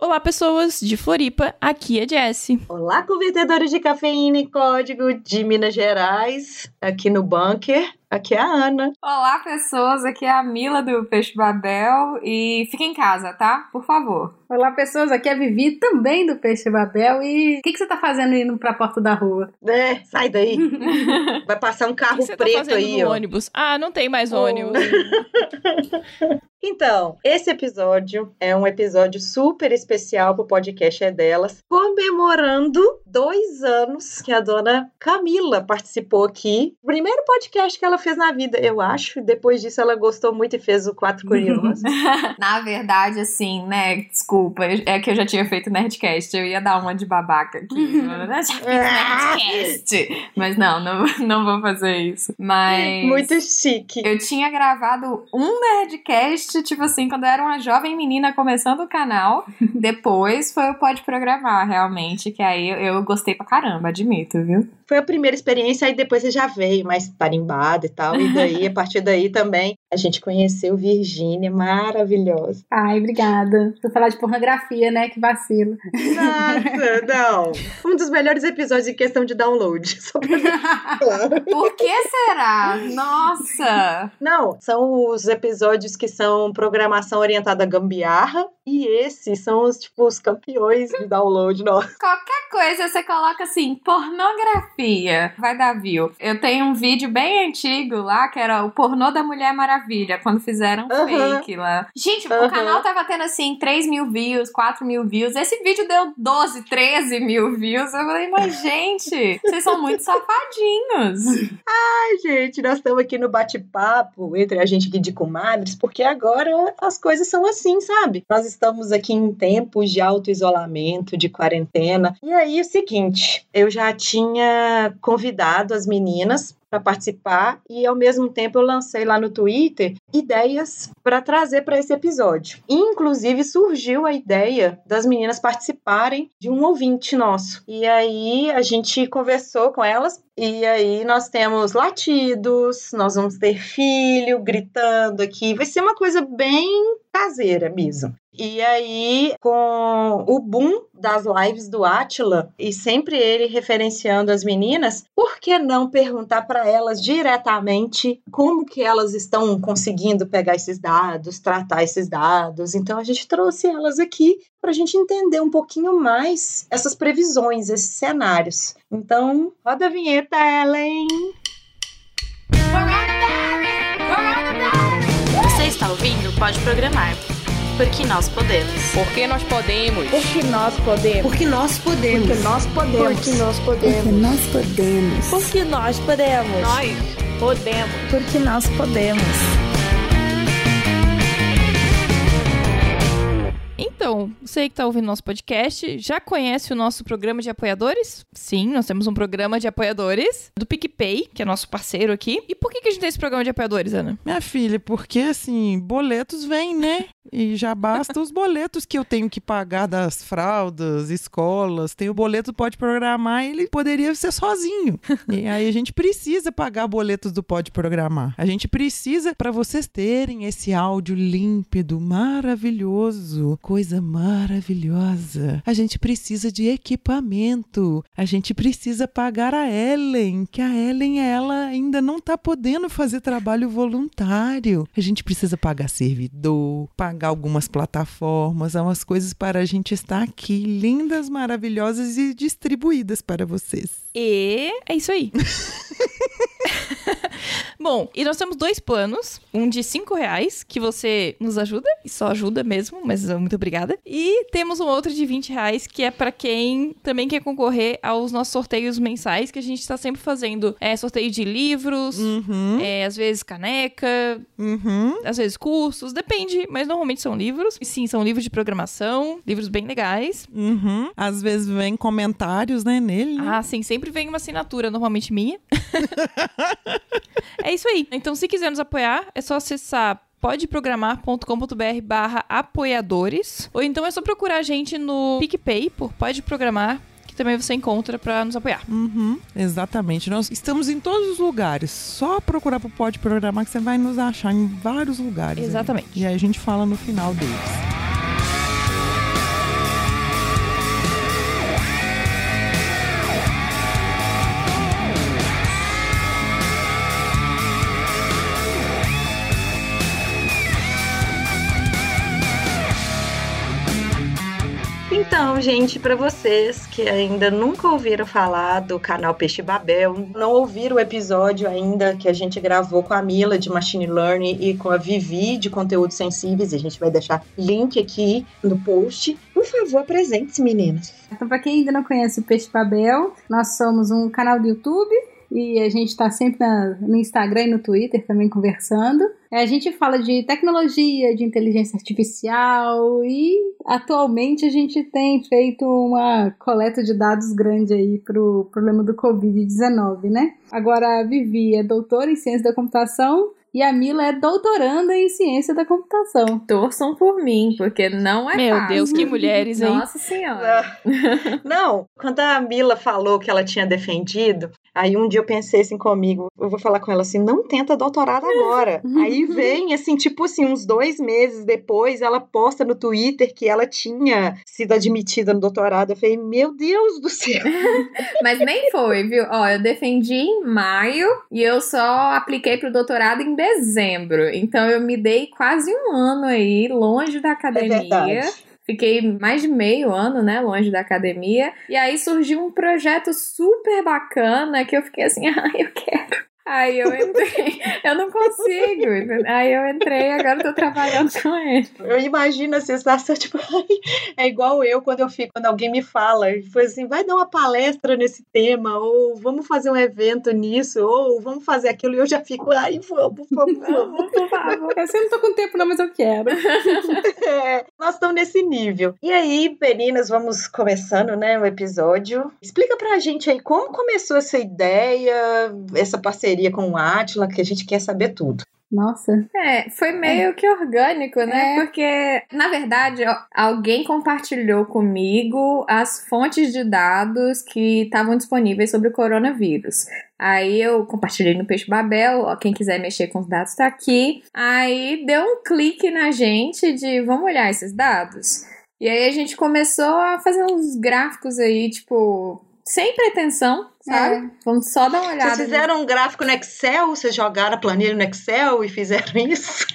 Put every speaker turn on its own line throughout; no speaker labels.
Olá, pessoas de Floripa, aqui é Jessie.
Olá, convertedores de cafeína e código de Minas Gerais, aqui no Bunker. Aqui é a Ana.
Olá, pessoas. Aqui é a Mila do Peixe Babel. E fique em casa, tá? Por favor.
Olá, pessoas. Aqui é a Vivi, também do Peixe Babel. E o que, que, você tá fazendo indo pra porta da rua?
É, sai daí. Vai passar um carro
que que
preto
tá
aí,
no
ó.
ônibus. Ah, não tem mais
Oh.
ônibus.
Então, esse episódio é um episódio super especial pro podcast É Delas, comemorando dois anos que a dona Camila participou aqui. Primeiro podcast que ela fez na vida, eu acho. Depois disso, ela gostou muito e fez o Quatro Curiosos.
Na verdade, assim, né? Desculpa, é que eu já tinha feito Nerdcast. Eu ia dar uma de babaca aqui. Eu já fiz Nerdcast. Mas não, não, não vou fazer isso. Mas.
muito chique.
Eu tinha gravado um Nerdcast, tipo assim, quando eu era uma jovem menina começando o canal. Depois foi o Pode Programar, realmente, que aí eu, eu gostei pra caramba, admito, viu?
Foi a primeira experiência, aí depois você já veio mais tarimbada e tal. E daí, a partir daí também, a gente conheceu Virgínia, maravilhosa.
Ai, obrigada. Vou falar de pornografia, né? Que vacilo.
Nossa, não. Um dos melhores episódios em questão de download. Só pra claro.
Por que será? Nossa!
Não, são os episódios que são programação orientada a gambiarra. E esses são os, tipo, os campeões de download. Nossa.
Qualquer coisa você coloca assim, pornografia, vai dar view. Eu tenho um vídeo bem antigo lá, que era o pornô da Mulher Maravilha, quando fizeram um
Aham.
fake lá. Gente,
Aham.
o canal tava tendo assim 3 mil views, 4 mil views. Esse vídeo deu 12, 13 mil views. Eu falei, mas gente, vocês são muito safadinhos.
Ai, gente, nós estamos aqui no bate-papo entre a gente aqui de comadres, porque agora as coisas são assim, sabe? Nós estamos aqui em tempos de auto-isolamento, de quarentena. E aí, é o seguinte, eu já tinha convidado as meninas para participar e ao mesmo tempo eu lancei lá no Twitter ideias para trazer para esse episódio. Inclusive surgiu a ideia das meninas participarem de um ouvinte nosso. E aí a gente conversou com elas e aí nós temos latidos, nós vamos ter filho gritando aqui, vai ser uma coisa bem caseira mesmo. E aí, com o boom das lives do Atila, e sempre ele referenciando as meninas, por que não perguntar para elas diretamente como que elas estão conseguindo pegar esses dados, tratar esses dados? Então a gente trouxe elas aqui para a gente entender um pouquinho mais essas previsões, esses cenários. Então, roda a vinheta, Ellen!
pode programar. Porque nós podemos.
Porque nós podemos.
Porque nós podemos.
Porque nós podemos.
Porque nós podemos.
Porque nós podemos.
Porque nós podemos.
Nós podemos.
Porque nós podemos.
Então, você que está ouvindo nosso podcast, já conhece o nosso programa de apoiadores? Sim, nós temos um programa de apoiadores do PicPay, que é nosso parceiro aqui. E por que, que a gente tem esse programa de apoiadores, Ana?
Minha filha, porque assim, boletos vêm, né? E já basta os boletos que eu tenho que pagar das fraldas, escolas. Tem o boleto do Pode Programar, ele poderia ser sozinho. E aí a gente precisa pagar boletos do Pode Programar. A gente precisa, para vocês terem esse áudio límpido, maravilhoso, coisa maravilhosa. A gente precisa de equipamento. A gente precisa pagar a Ellen, que a Ellen, ela ainda não tá podendo fazer trabalho voluntário. A gente precisa pagar servidor, pagar algumas plataformas, umas coisas para a gente estar aqui, lindas, maravilhosas e distribuídas para vocês.
E é isso aí. Bom, e nós temos dois planos. Um de 5 reais, que você nos ajuda, e só ajuda mesmo, mas uh, muito obrigada. E temos um outro de 20 reais, que é pra quem também quer concorrer aos nossos sorteios mensais, que a gente tá sempre fazendo é, sorteio de livros,
Uhum,
é, às vezes caneca,
uhum.
às vezes cursos, depende, mas normalmente são livros. E sim, são livros de programação, livros bem legais.
Uhum. Às vezes vem comentários, né, nele. né?
Ah, sim, sempre vem uma assinatura, normalmente minha. é isso aí. Então, se quiser nos apoiar, é só acessar podeprogramar.com.br barra apoiadores. Ou então é só procurar a gente no PicPay por Pode Programar, que também você encontra pra nos apoiar.
Uhum, exatamente. Nós estamos em todos os lugares. Só procurar pro Pode Programar que você vai nos achar em vários lugares. aí.
Exatamente.
E aí a gente fala no final deles.
Então, gente, para vocês que ainda nunca ouviram falar do canal Peixe Babel, não ouviram o episódio ainda que a gente gravou com a Mila de Machine Learning e com a Vivi de conteúdos sensíveis, a gente vai deixar link aqui no post. Por favor, apresente-se, meninas.
Então, para quem ainda não conhece o Peixe Babel, nós somos um canal do YouTube e a gente está sempre na, no Instagram e no Twitter também conversando. A gente fala de tecnologia, de inteligência artificial e atualmente a gente tem feito uma coleta de dados grande aí pro problema do Covid-19, né? Agora a Vivi é doutora em ciência da computação e a Mila é doutoranda em ciência da computação.
Torçam por mim, porque não é
Meu
fácil.
Deus, que mulheres, hein?
Nossa senhora.
Não, quando a Mila falou que ela tinha defendido, aí um dia eu pensei assim comigo, eu vou falar com ela assim, não tenta doutorado agora. aí vem, assim, tipo assim, uns dois meses depois, ela posta no Twitter que ela tinha sido admitida no doutorado. Eu falei, meu Deus do céu.
Mas nem foi, viu? Ó, eu defendi em maio e eu só apliquei pro doutorado em dezembro. Então eu me dei quase um ano aí, longe da
É
academia.
verdade.
Fiquei mais de meio ano, né, longe da academia. E aí surgiu um projeto super bacana que eu fiquei assim, ah, eu quero. Aí eu entrei, eu não consigo. Aí eu entrei, agora eu tô trabalhando com ele.
Eu imagino a sensação, tipo, ai, é igual eu quando eu fico, quando alguém me fala, foi assim, vai dar uma palestra nesse tema, ou vamos fazer um evento nisso, ou vamos fazer aquilo, e eu já fico, ai, vamos, vamos, vamos.
Por favor, eu não tô com tempo não, mas eu quero.
É, nós estamos nesse nível. E aí, meninas, vamos começando, né, o episódio. Explica pra gente aí como começou essa ideia, essa parceria com o Atila, que a gente quer saber tudo.
Nossa.
É, foi meio que orgânico, né?
É.
Porque, na verdade, alguém compartilhou comigo as fontes de dados que estavam disponíveis sobre o coronavírus. Aí eu compartilhei no Peixe Babel, ó, quem quiser mexer com os dados tá aqui. Aí deu um clique na gente de vamos olhar esses dados. E aí a gente começou a fazer uns gráficos aí, tipo, sem pretensão, sabe? Vamos só dar uma olhada.
Vocês fizeram um gráfico no Excel? Vocês jogaram a planilha no Excel e fizeram isso?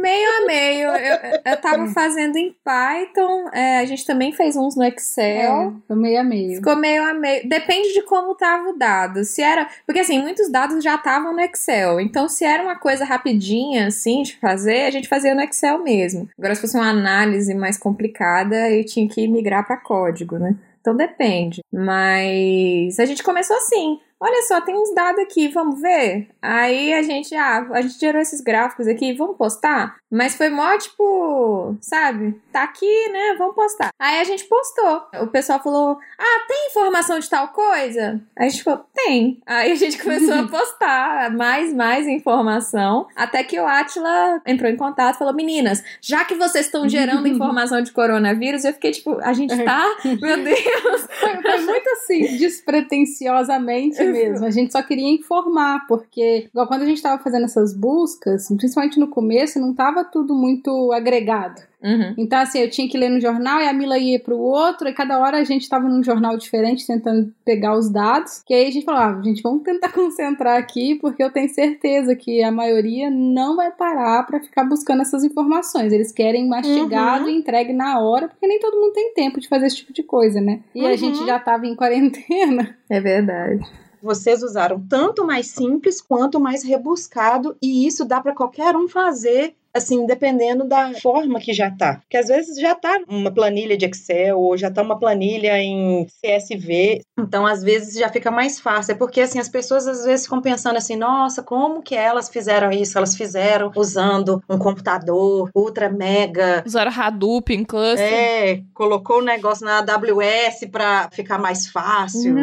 Meio a meio. Eu, eu tava fazendo em Python, é, a gente também fez uns no Excel.
É, meio a meio.
Ficou meio a meio. Depende de como tava o dado. Se era. Porque assim, muitos dados já estavam no Excel. Então, se era uma coisa rapidinha, assim, de fazer, a gente fazia no Excel mesmo. Agora, se fosse uma análise mais complicada, eu tinha que migrar para código, né? Então depende. Mas a gente começou assim. Olha só, tem uns dados aqui, vamos ver? Aí a gente, ah, a gente gerou esses gráficos aqui, vamos postar? Mas foi mó, tipo, sabe? Tá aqui, né? Vamos postar. Aí a gente postou. O pessoal falou, ah, tem informação de tal coisa? Aí a gente falou, tem. Aí a gente começou a postar mais, mais informação. Até que o Atila entrou em contato e falou, meninas, já que vocês estão gerando informação de coronavírus, eu fiquei tipo, a gente tá, meu Deus.
Foi, foi muito assim, despretensiosamente mesmo. A gente só queria informar, porque, igual quando a gente tava fazendo essas buscas, principalmente no começo, não tava tudo muito agregado.
Uhum.
Então, assim, eu tinha que ler no jornal e a Mila ia pro outro, e cada hora a gente tava num jornal diferente tentando pegar os dados. Que aí a gente falou: ah, gente, vamos tentar concentrar aqui, porque eu tenho certeza que a maioria não vai parar pra ficar buscando essas informações. Eles querem mastigado e entregue na hora, porque nem todo mundo tem tempo de fazer esse tipo de coisa, né? E a
Uhum.
gente já tava em quarentena.
É verdade.
Vocês usaram tanto mais simples quanto mais rebuscado, e isso dá para qualquer um fazer. Assim, dependendo da forma que já tá. Porque às vezes já tá uma planilha de Excel ou já tá uma planilha em CSV. Então, às vezes já fica mais fácil. É porque assim, as pessoas às vezes ficam pensando assim: nossa, como que elas fizeram isso? Elas fizeram usando um computador ultra mega
Usaram Hadoop em cluster.
é, colocou o negócio na AWS para ficar mais fácil.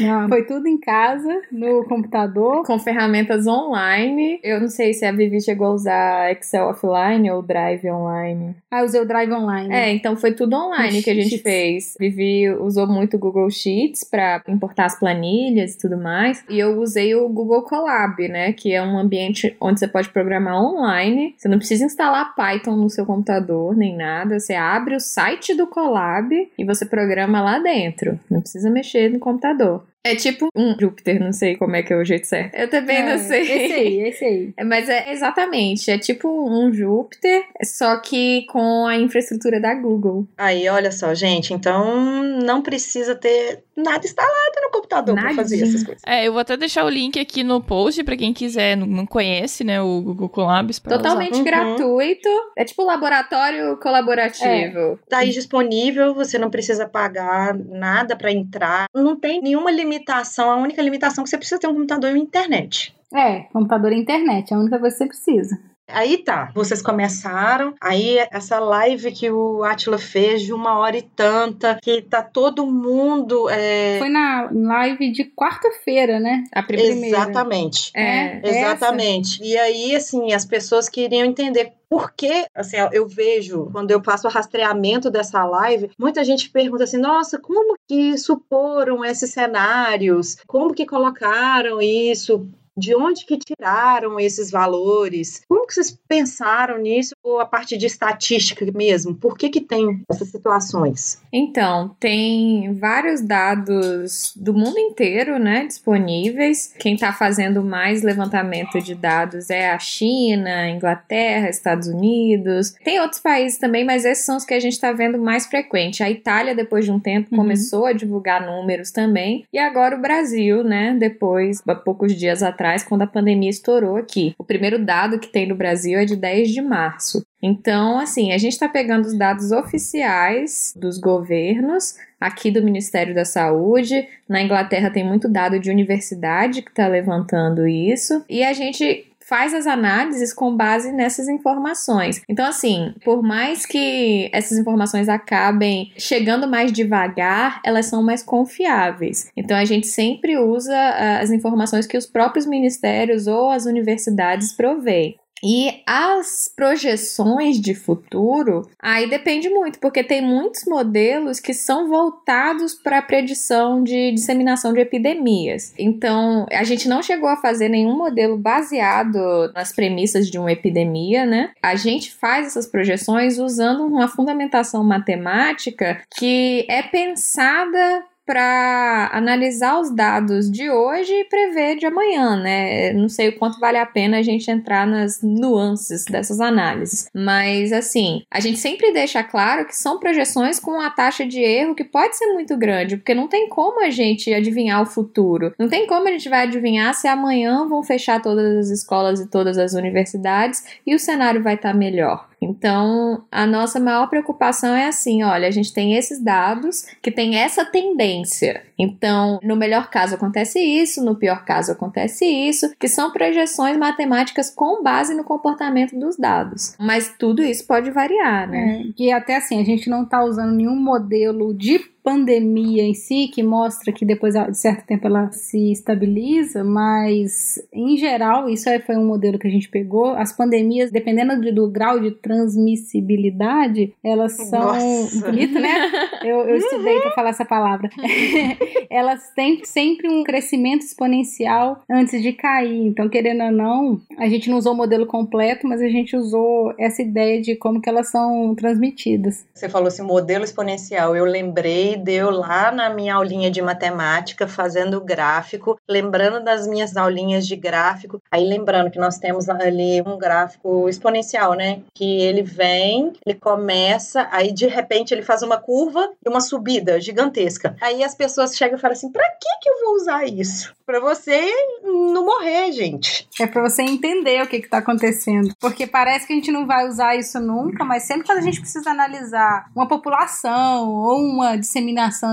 Não, foi tudo em casa, no computador.
Com ferramentas online. Eu não sei se a Vivi chegou a usar Excel offline ou Drive online.
Ah, eu usei o Drive Online.
É, então foi tudo online que a gente fez. Vivi usou muito o Google Sheets para importar as planilhas e tudo mais. E eu usei o Google Colab, né? Que é um ambiente onde você pode programar online. Você não precisa instalar Python no seu computador, nem nada. Você abre o site do Colab e você programa lá dentro. Não precisa mexer no computador. É tipo um Júpiter, não sei como é que é o jeito certo. Eu também
É,
não sei.
Esse aí, esse aí.
É, Mas é exatamente, é tipo um Júpiter, só que com a infraestrutura da Google.
Aí, olha só, gente, então não precisa ter nada instalado no computador para fazer essas coisas.
É, eu vou até deixar o link aqui no post pra quem quiser, não- não conhece, né, o Google Colabs.
Totalmente
Uhum.
gratuito. É tipo laboratório colaborativo.
Tá aí disponível, você não precisa pagar nada para entrar. Não tem nenhuma limitação, a única limitação é que você precisa ter um computador e uma internet.
É, computador e internet, é a única coisa que você precisa.
Aí tá, vocês começaram, aí essa live que o Atila fez de uma hora e tanta, que tá todo mundo. é,
Foi na live de quarta-feira, né?
A primeira.
Exatamente.
É.
essa.
Exatamente. E aí, assim, as pessoas queriam entender por que, assim, eu vejo, quando eu faço o rastreamento dessa live, muita gente pergunta assim, nossa, como que suporam esses cenários? Como que colocaram isso? De onde que tiraram esses valores? Como que vocês pensaram nisso? Ou a parte de estatística mesmo? Por que que tem essas situações?
Então, tem vários dados do mundo inteiro, né, disponíveis. Quem está fazendo mais levantamento de dados é a China, Inglaterra, Estados Unidos. Tem outros países também, mas esses são os que a gente está vendo mais frequente. A Itália, depois de um tempo,
Uhum.
começou a divulgar números também. E agora o Brasil, né, depois, há poucos dias atrás, quando a pandemia estourou aqui. O primeiro dado que tem no Brasil é de 10 de março. Então, assim, a gente está pegando os dados oficiais dos governos, aqui do Ministério da Saúde. Na Inglaterra tem muito dado de universidade que está levantando isso. E a gente faz as análises com base nessas informações. Então, assim, por mais que essas informações acabem chegando mais devagar, elas são mais confiáveis. Então, a gente sempre usa ah, as informações que os próprios ministérios ou as universidades provêm. E as projeções de futuro, aí depende muito, porque tem muitos modelos que são voltados para a predição de disseminação de epidemias. Então, a gente não chegou a fazer nenhum modelo baseado nas premissas de uma epidemia, né? A gente faz essas projeções usando uma fundamentação matemática que é pensada para analisar os dados de hoje e prever de amanhã, né? Não sei o quanto vale a pena a gente entrar nas nuances dessas análises, mas assim, a gente sempre deixa claro que são projeções com uma taxa de erro que pode ser muito grande, porque não tem como a gente adivinhar o futuro. Não tem como a gente vai adivinhar se amanhã vão fechar todas as escolas e todas as universidades e o cenário vai estar melhor. Então, a nossa maior preocupação é assim: olha, a gente tem esses dados que tem essa tendência. Então, no melhor caso acontece isso, no pior caso acontece isso, que são projeções matemáticas com base no comportamento dos dados. Mas tudo isso pode variar, né?
É, e até assim, a gente não está usando nenhum modelo de pandemia em si, que mostra que depois de certo tempo ela se estabiliza, mas em geral, isso aí foi um modelo que a gente pegou. As pandemias, dependendo de- do grau de transmissibilidade, elas são.
Nossa.
Bonito, né? Eu, eu estudei para falar essa palavra. elas têm sempre um crescimento exponencial antes de cair. Então, querendo ou não, a gente não usou o modelo completo, mas a gente usou essa ideia de como que elas são transmitidas.
Você falou assim, modelo exponencial. Eu lembrei, deu lá na minha aulinha de matemática, fazendo gráfico, lembrando das minhas aulinhas de gráfico. Aí lembrando que nós temos ali um gráfico exponencial, né? Que ele vem, ele começa, aí de repente ele faz uma curva e uma subida gigantesca. Aí as pessoas chegam e falam assim: pra que que eu vou usar isso? Pra você não morrer, gente.
É para você entender o que está acontecendo. Porque parece que a gente não vai usar isso nunca, mas sempre quando a gente precisa analisar uma população ou uma disseminação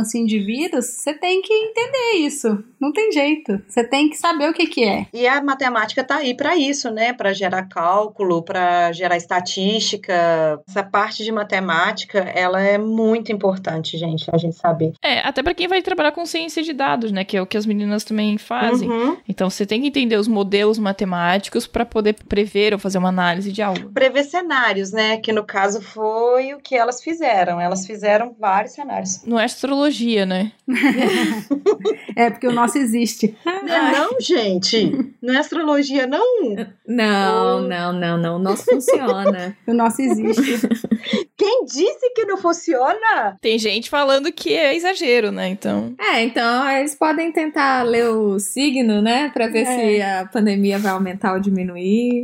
assim de vírus, você tem que entender isso. Não tem jeito. Você tem que saber o que, que é.
E a matemática tá aí para isso, né? Para gerar cálculo, para gerar estatística. Essa parte de matemática, ela é muito importante, gente, a gente saber.
É, até pra quem vai trabalhar com ciência de dados, né? Que é o que as meninas também fazem.
Uhum.
Então você tem que entender os modelos matemáticos pra poder prever ou fazer uma análise de algo.
Prever cenários, né? Que no caso foi o que elas fizeram. Elas fizeram vários cenários.
Não é astrologia, né?
É porque o nosso existe.
Não, é não, gente. Não é astrologia, não.
Não, não, não, não. O nosso funciona.
O nosso existe.
Quem disse que não funciona?
Tem gente falando que é exagero, né? Então.
É, então eles podem tentar ler o signo, né? Pra ver
É.
se a pandemia vai aumentar ou diminuir.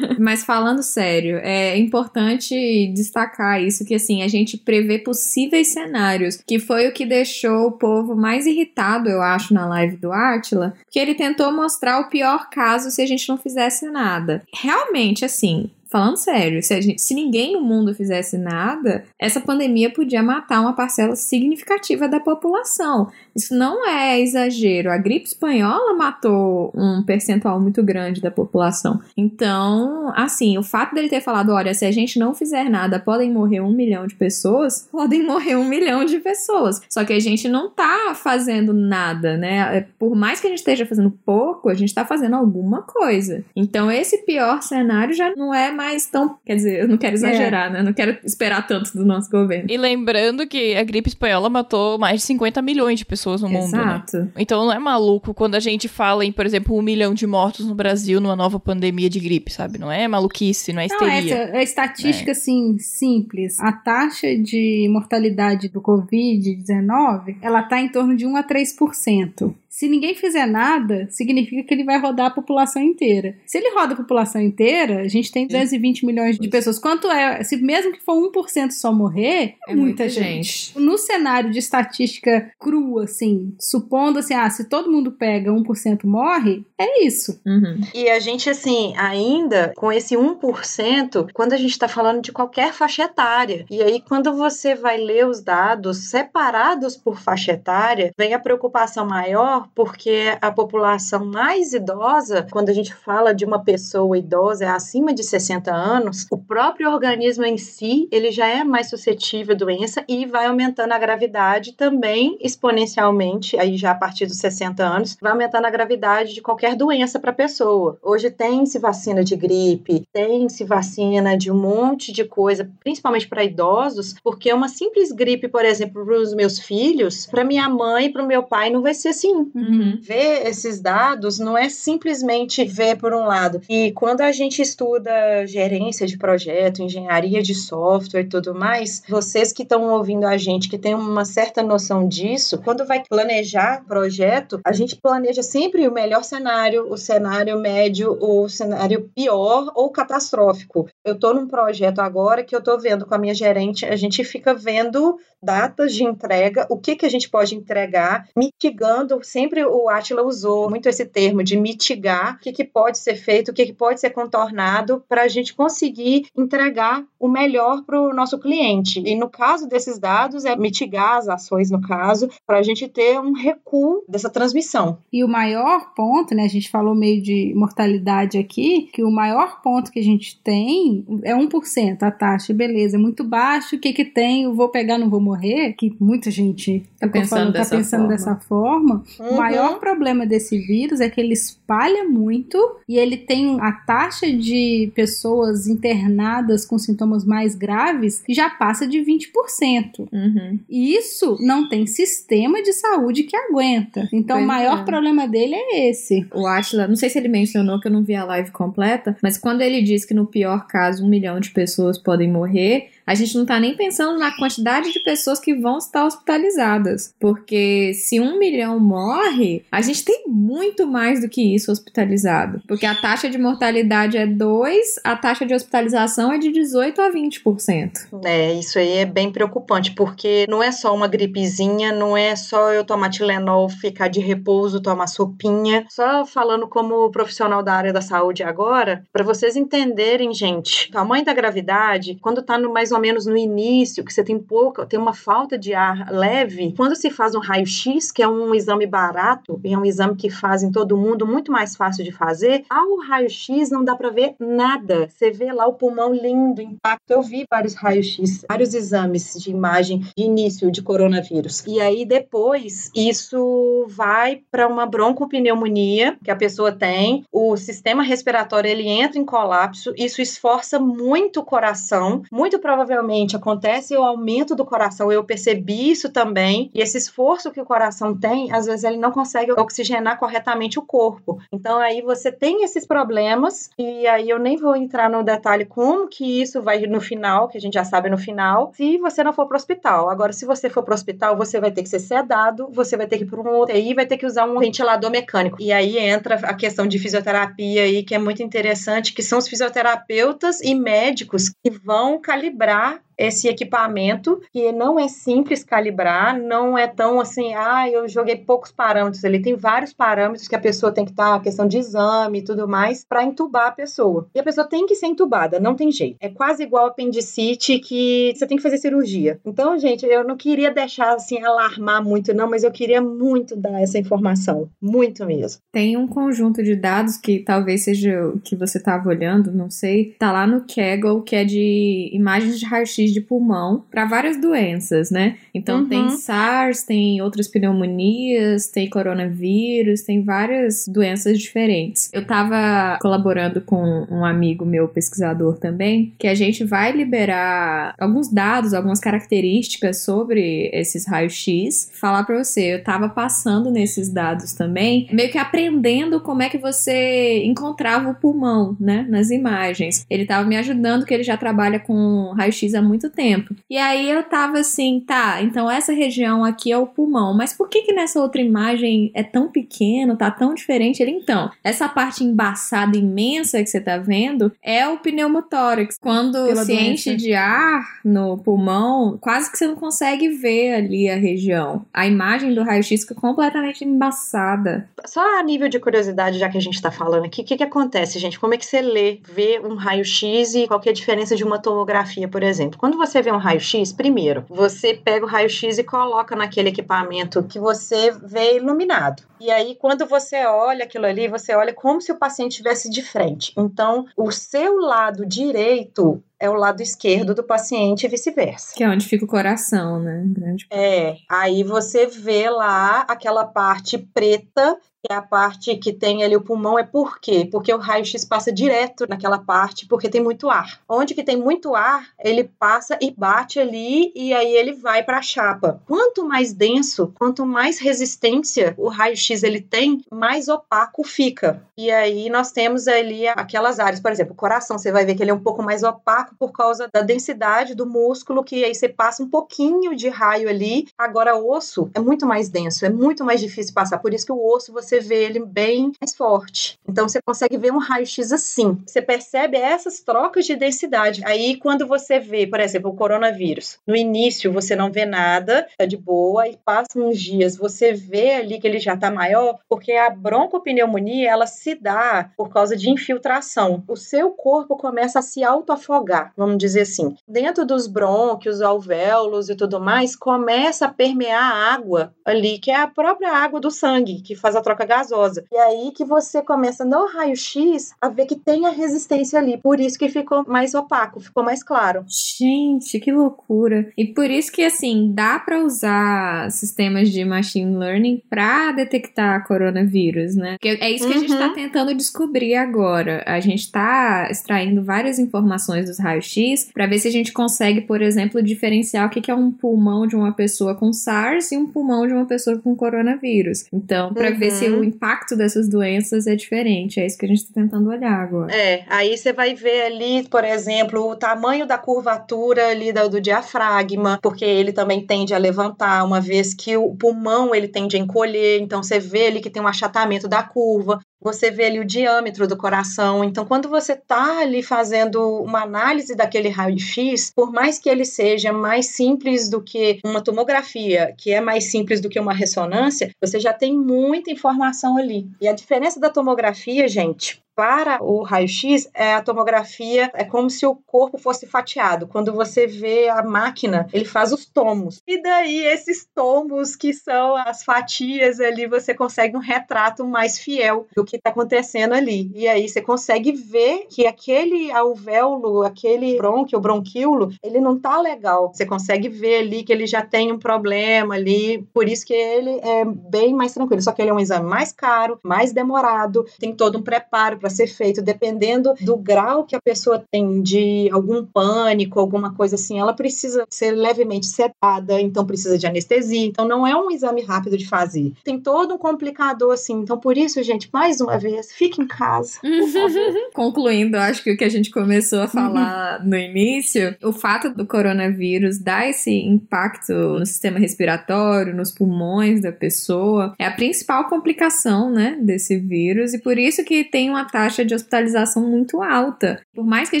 Mas falando sério, é importante destacar isso, que assim, a gente prevê possíveis cenários, que foi o que deixou o povo mais irritado, eu acho, na live do Átila, que ele tentou mostrar o pior caso se a gente não fizesse nada. Realmente, assim, Falando sério, se, gente- se ninguém no mundo fizesse nada, essa pandemia podia matar uma parcela significativa da população. Isso não é exagero. A gripe espanhola matou um percentual muito grande da população. Então, assim, o fato dele ter falado: olha, se a gente não fizer nada, podem morrer um milhão de pessoas, podem morrer um milhão de pessoas. Só que a gente não tá fazendo nada, né? É, Por mais que a gente esteja fazendo pouco, a gente tá fazendo alguma coisa. Então, esse pior cenário já não é mais tão. Quer dizer, eu não quero exagerar, né? Não quero esperar tanto do nosso governo.
E lembrando que a gripe espanhola matou mais de 50 milhões de pessoas no mundo, né?
Exato.
Então não é maluco quando a gente fala em, por exemplo, um milhão de mortos no Brasil numa nova pandemia de gripe, sabe? Não é maluquice, não é
Não,
histeria.
essa é estatística, assim, simples. A taxa de mortalidade do Covid-19, ela tá em torno de 1 a 3%. Se ninguém fizer nada, significa que ele vai rodar a população inteira. Se ele roda a população inteira, a gente tem 220 milhões de pessoas. Quanto é? Se mesmo que for 1% só morrer,
É
muita
muita
gente. No cenário de estatística crua, assim, supondo assim, ah, se todo mundo pega 1% morre, é isso.
Uhum.
E a gente, assim, ainda com esse 1%, quando a gente está falando de qualquer faixa etária. E aí, quando você vai ler os dados separados por faixa etária, vem a preocupação maior, porque a população mais idosa, quando a gente fala de uma pessoa idosa, é acima de 60 anos, o próprio organismo em si, ele já é mais suscetível à doença e vai aumentando a gravidade também exponencialmente, aí já a partir dos 60 anos, vai aumentando a gravidade de qualquer doença para a pessoa. Hoje tem-se vacina de gripe, tem-se vacina de um monte de coisa, principalmente para idosos, porque uma simples gripe, por exemplo, para os meus filhos, para minha mãe e para o meu pai não vai ser assim.
Uhum.
Ver esses dados não é simplesmente ver por um lado. E quando a gente estuda gerência de projeto, engenharia de software e tudo mais, vocês que estão ouvindo a gente, que tem uma certa noção disso, quando vai planejar projeto, a gente planeja sempre o melhor cenário, o cenário médio, o cenário pior ou catastrófico. Eu estou num projeto agora que eu estou vendo com a minha gerente, a gente fica vendo datas de entrega, o que, que a gente pode entregar, mitigando. Sempre o Atila usou muito esse termo de mitigar o que, que pode ser feito, o que, que pode ser contornado para a gente conseguir entregar o melhor para o nosso cliente. E no caso desses dados, é mitigar as ações, no caso, para a gente ter um recuo dessa transmissão.
E o maior ponto, né? A gente falou meio de mortalidade aqui, que o maior ponto que a gente tem é 1% a taxa, beleza, é muito baixo, o que que tem? Eu vou pegar, não vou morrer? Que muita gente
Tá
tô
pensando
tá
dessa
pensando
forma.
dessa forma. O
Uhum.
maior problema desse vírus é que ele espalha muito e ele tem a taxa de pessoas internadas com sintomas mais graves que já passa de 20%.
Uhum.
E isso não tem sistema de saúde que aguenta. Então,
Pois
o maior
é.
problema dele é esse.
O Atila, não sei se ele mencionou que eu não vi a live completa, mas quando ele diz que no pior caso um milhão de pessoas podem morrer, a gente não tá nem pensando na quantidade de pessoas que vão estar hospitalizadas. Porque se um milhão morre, a gente tem muito mais do que isso hospitalizado. Porque a taxa de mortalidade é 2, a taxa de hospitalização é de 18 a 20%.
É, isso aí é bem preocupante, porque não é só uma gripezinha, não é só eu tomar Tilenol, ficar de repouso, tomar sopinha. Só falando como profissional da área da saúde agora, para vocês entenderem, gente, o tamanho da gravidade, quando tá no, mais ou menos no início, que você tem pouca, tem uma falta de ar leve, quando se faz um raio-x, que é um exame barato, e é um exame que faz em todo mundo, muito mais fácil de fazer, ao raio-x não dá para ver nada. Você vê lá o pulmão lindo, impacto. Eu vi vários raios-x, vários exames de imagem de início de coronavírus. E aí depois isso vai para uma broncopneumonia que a pessoa tem, o sistema respiratório ele entra em colapso, isso esforça muito o coração, muito provavelmente provavelmente acontece o aumento do coração. Eu percebi isso também. E esse esforço que o coração tem, às vezes ele não consegue oxigenar corretamente o corpo. Então aí você tem esses problemas e aí eu nem vou entrar no detalhe como que isso vai no final, que a gente já sabe no final, se você não for para o hospital. Agora, se você for para o hospital, você vai ter que ser sedado, você vai ter que ir para um UTI, vai ter que usar um ventilador mecânico. E aí entra a questão de fisioterapia aí, que é muito interessante, que são os fisioterapeutas e médicos que vão calibrar ¿verdad? Esse equipamento, que não é simples calibrar, não é tão assim, ah, eu joguei poucos parâmetros. Ele tem vários parâmetros que a pessoa tem que estar, tá, questão de exame e tudo mais, para entubar a pessoa. E a pessoa tem que ser entubada, não tem jeito. É quase igual apendicite que você tem que fazer cirurgia. Então, gente, eu não queria deixar assim alarmar muito, não, mas eu queria muito dar essa informação. Muito mesmo.
Tem um conjunto de dados que talvez seja o que você estava olhando, não sei. Tá lá no Kaggle, que é de imagens de raio-x de pulmão para várias doenças, né? Então uhum. tem SARS, tem outras pneumonias, tem coronavírus, tem várias doenças diferentes. Eu tava colaborando com um amigo meu pesquisador também, que a gente vai liberar alguns dados, algumas características sobre esses raios-x, falar para você, eu tava passando nesses dados também, meio que aprendendo como é que você encontrava o pulmão, né, nas imagens. Ele tava me ajudando que ele já trabalha com raio-x há muito tempo. E aí eu tava assim, tá, então essa região aqui é o pulmão, mas por que que nessa outra imagem é tão pequeno, tá tão diferente? Ele, então, essa parte embaçada imensa que você tá vendo é o pneumotórax. Quando Pela se doença. enche de ar no pulmão, quase que você não consegue ver ali a região. A imagem do raio-x fica completamente embaçada.
Só a nível de curiosidade, já que a gente tá falando aqui, o que que acontece, gente? Como é que você lê, vê um raio-x e qual que é a diferença de uma tomografia, por exemplo? Quando você vê um raio-x, primeiro, você pega o raio-x e coloca naquele equipamento que você vê iluminado. E aí, quando você olha aquilo ali, você olha como se o paciente estivesse de frente. Então, o seu lado direito é o lado esquerdo do paciente e vice-versa.
Que é onde fica o coração, né? Grande...
É, aí você vê lá aquela parte preta que é a parte que tem ali o pulmão, é por quê? Porque o raio-x passa direto naquela parte, porque tem muito ar. Onde que tem muito ar, ele passa e bate ali e aí ele vai para a chapa. Quanto mais denso, quanto mais resistência o raio-x ele tem, mais opaco fica. E aí nós temos ali aquelas áreas, por exemplo, o coração, você vai ver que ele é um pouco mais opaco por causa da densidade do músculo, que aí você passa um pouquinho de raio ali. Agora osso é muito mais denso, é muito mais difícil passar. Por isso que o osso você você vê ele bem mais forte. Então você consegue ver um raio-x assim. Você percebe essas trocas de densidade. Aí quando você vê, por exemplo, o coronavírus, no início você não vê nada, tá de boa, e passa uns dias, você vê ali que ele já tá maior, porque a broncopneumonia ela se dá por causa de infiltração. O seu corpo começa a se autoafogar, vamos dizer assim. Dentro dos brônquios, alvéolos e tudo mais, começa a permear a água ali, que é a própria água do sangue, que faz a troca gasosa. E aí que você começa no raio-x a ver que tem a resistência ali. Por isso que ficou mais opaco, ficou mais claro.
Gente, que loucura. E por isso que, assim, dá para usar sistemas de machine learning para detectar coronavírus, né? Porque é isso que uhum. a gente tá uhum. tentando descobrir agora. A gente tá extraindo várias informações dos raios-x para ver se a gente consegue, por exemplo, diferenciar o que é um pulmão de uma pessoa com SARS e um pulmão de uma pessoa com coronavírus. Então, para uhum. ver se o impacto dessas doenças é diferente. É isso que a gente está tentando olhar agora.
É, aí você vai ver ali, por exemplo, o tamanho da curvatura ali do, do diafragma, porque ele também tende a levantar, uma vez que o pulmão ele tende a encolher, então você vê ali que tem um achatamento da curva você vê ali o diâmetro do coração. Então, quando você está ali fazendo uma análise daquele raio-x, por mais que ele seja mais simples do que uma tomografia, que é mais simples do que uma ressonância, você já tem muita informação ali. E a diferença da tomografia, gente, para o raio-x, é, a tomografia é como se o corpo fosse fatiado. Quando você vê a máquina, ele faz os tomos. E daí, esses tomos, que são as fatias ali, você consegue um retrato mais fiel do que está acontecendo ali. E aí você consegue ver que aquele alvéolo, aquele brônquio, bronquíolo, ele não tá legal. Você consegue ver ali que ele já tem um problema ali. Por isso que ele é bem mais tranquilo. Só que ele é um exame mais caro, mais demorado, tem todo um preparo para ser feito, dependendo do grau que a pessoa tem de algum pânico, alguma coisa assim, ela precisa ser levemente sedada, então precisa de anestesia. Então não é um exame rápido de fazer. Tem todo um complicador assim. Então por isso, gente, mais uma vez, fique em casa.
Concluindo, acho que o que a gente começou a falar no início, o fato do coronavírus dar esse impacto no sistema respiratório, nos pulmões da pessoa, é a principal complicação, né, desse vírus e por isso que tem uma taxa de hospitalização muito alta. Por mais que a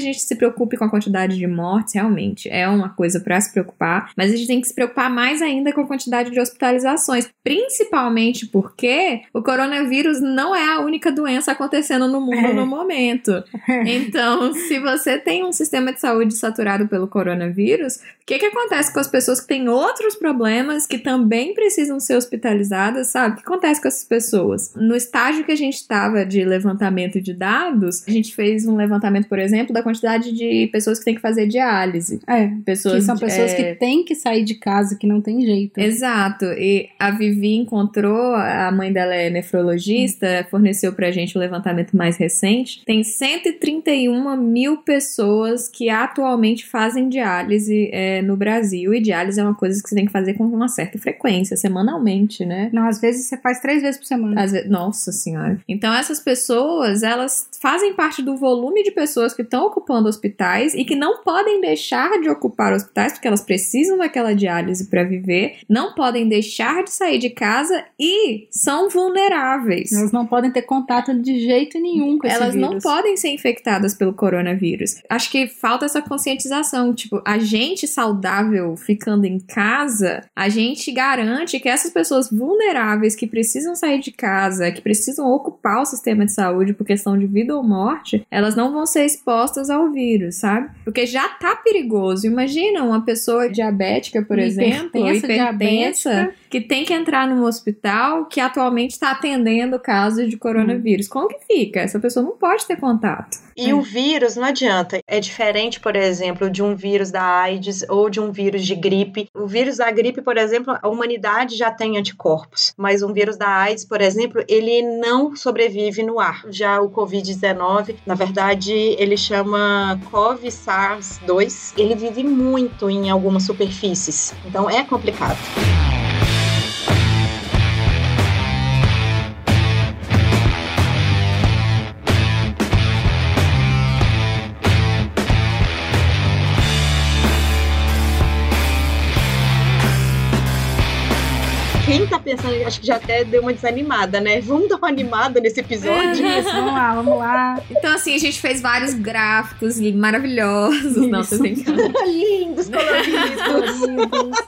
gente se preocupe com a quantidade de mortes, realmente é uma coisa para se preocupar, mas a gente tem que se preocupar mais ainda com a quantidade de hospitalizações, principalmente porque o coronavírus não é a única doença acontecendo no mundo
É.
no momento. Então, se você tem um sistema de saúde saturado pelo coronavírus, o que, que acontece com as pessoas que têm outros problemas que também precisam ser hospitalizadas, sabe? O que acontece com essas pessoas? No estágio que a gente estava de levantamento de dados, a gente fez um levantamento, por exemplo, da quantidade de pessoas que têm que fazer diálise.
É,
Pessoas,
que são pessoas
é,
que têm que sair de casa, que não tem jeito.
Exato. E a Vivi encontrou, a mãe dela é nefrologista, forneceu pra gente o levantamento mais recente. Tem 131 mil pessoas que atualmente fazem diálise é, no Brasil. E diálise é uma coisa que você tem que fazer com uma certa frequência, semanalmente, né?
Não, às vezes você faz três vezes por semana.
Às ve- Nossa senhora. Então, essas pessoas, elas fazem parte do volume de pessoas que estão ocupando hospitais e que não podem deixar de ocupar hospitais, porque elas precisam daquela diálise para viver, não podem deixar de sair de casa e são vulneráveis.
Elas não podem ter contato de jeito nenhum com esse
Elas não
vírus.
podem ser infectadas pelo coronavírus. Acho que falta essa conscientização. Tipo, a gente saudável ficando em casa, a gente garante que essas pessoas vulneráveis que precisam sair de casa, que precisam ocupar o sistema de saúde por questão de vida ou morte, elas não vão ser expostas ao vírus, sabe? Porque já tá perigoso. Imagina uma pessoa diabética, por exemplo,
Hipertensa, diabética.
que tem que entrar num hospital que atualmente está atendendo casos de coronavírus. Como que fica? Essa pessoa não pode ter contato.
E o vírus não adianta. É diferente, por exemplo, de um vírus da AIDS ou de um vírus de gripe. O vírus da gripe, por exemplo, a humanidade já tem anticorpos. Mas um vírus da AIDS, por exemplo, ele não sobrevive no ar. Já o Covid-19, na verdade, ele chama CoV-SARS-2. Ele vive muito em algumas superfícies. Então é complicado. Quem tá pensando, acho que já até deu uma desanimada, né? Vamos dar uma animada nesse episódio?
Isso, vamos lá, vamos lá.
Então, assim, a gente fez vários gráficos maravilhosos. Não, tô
Isso.
brincando.
Lindos, coloridos.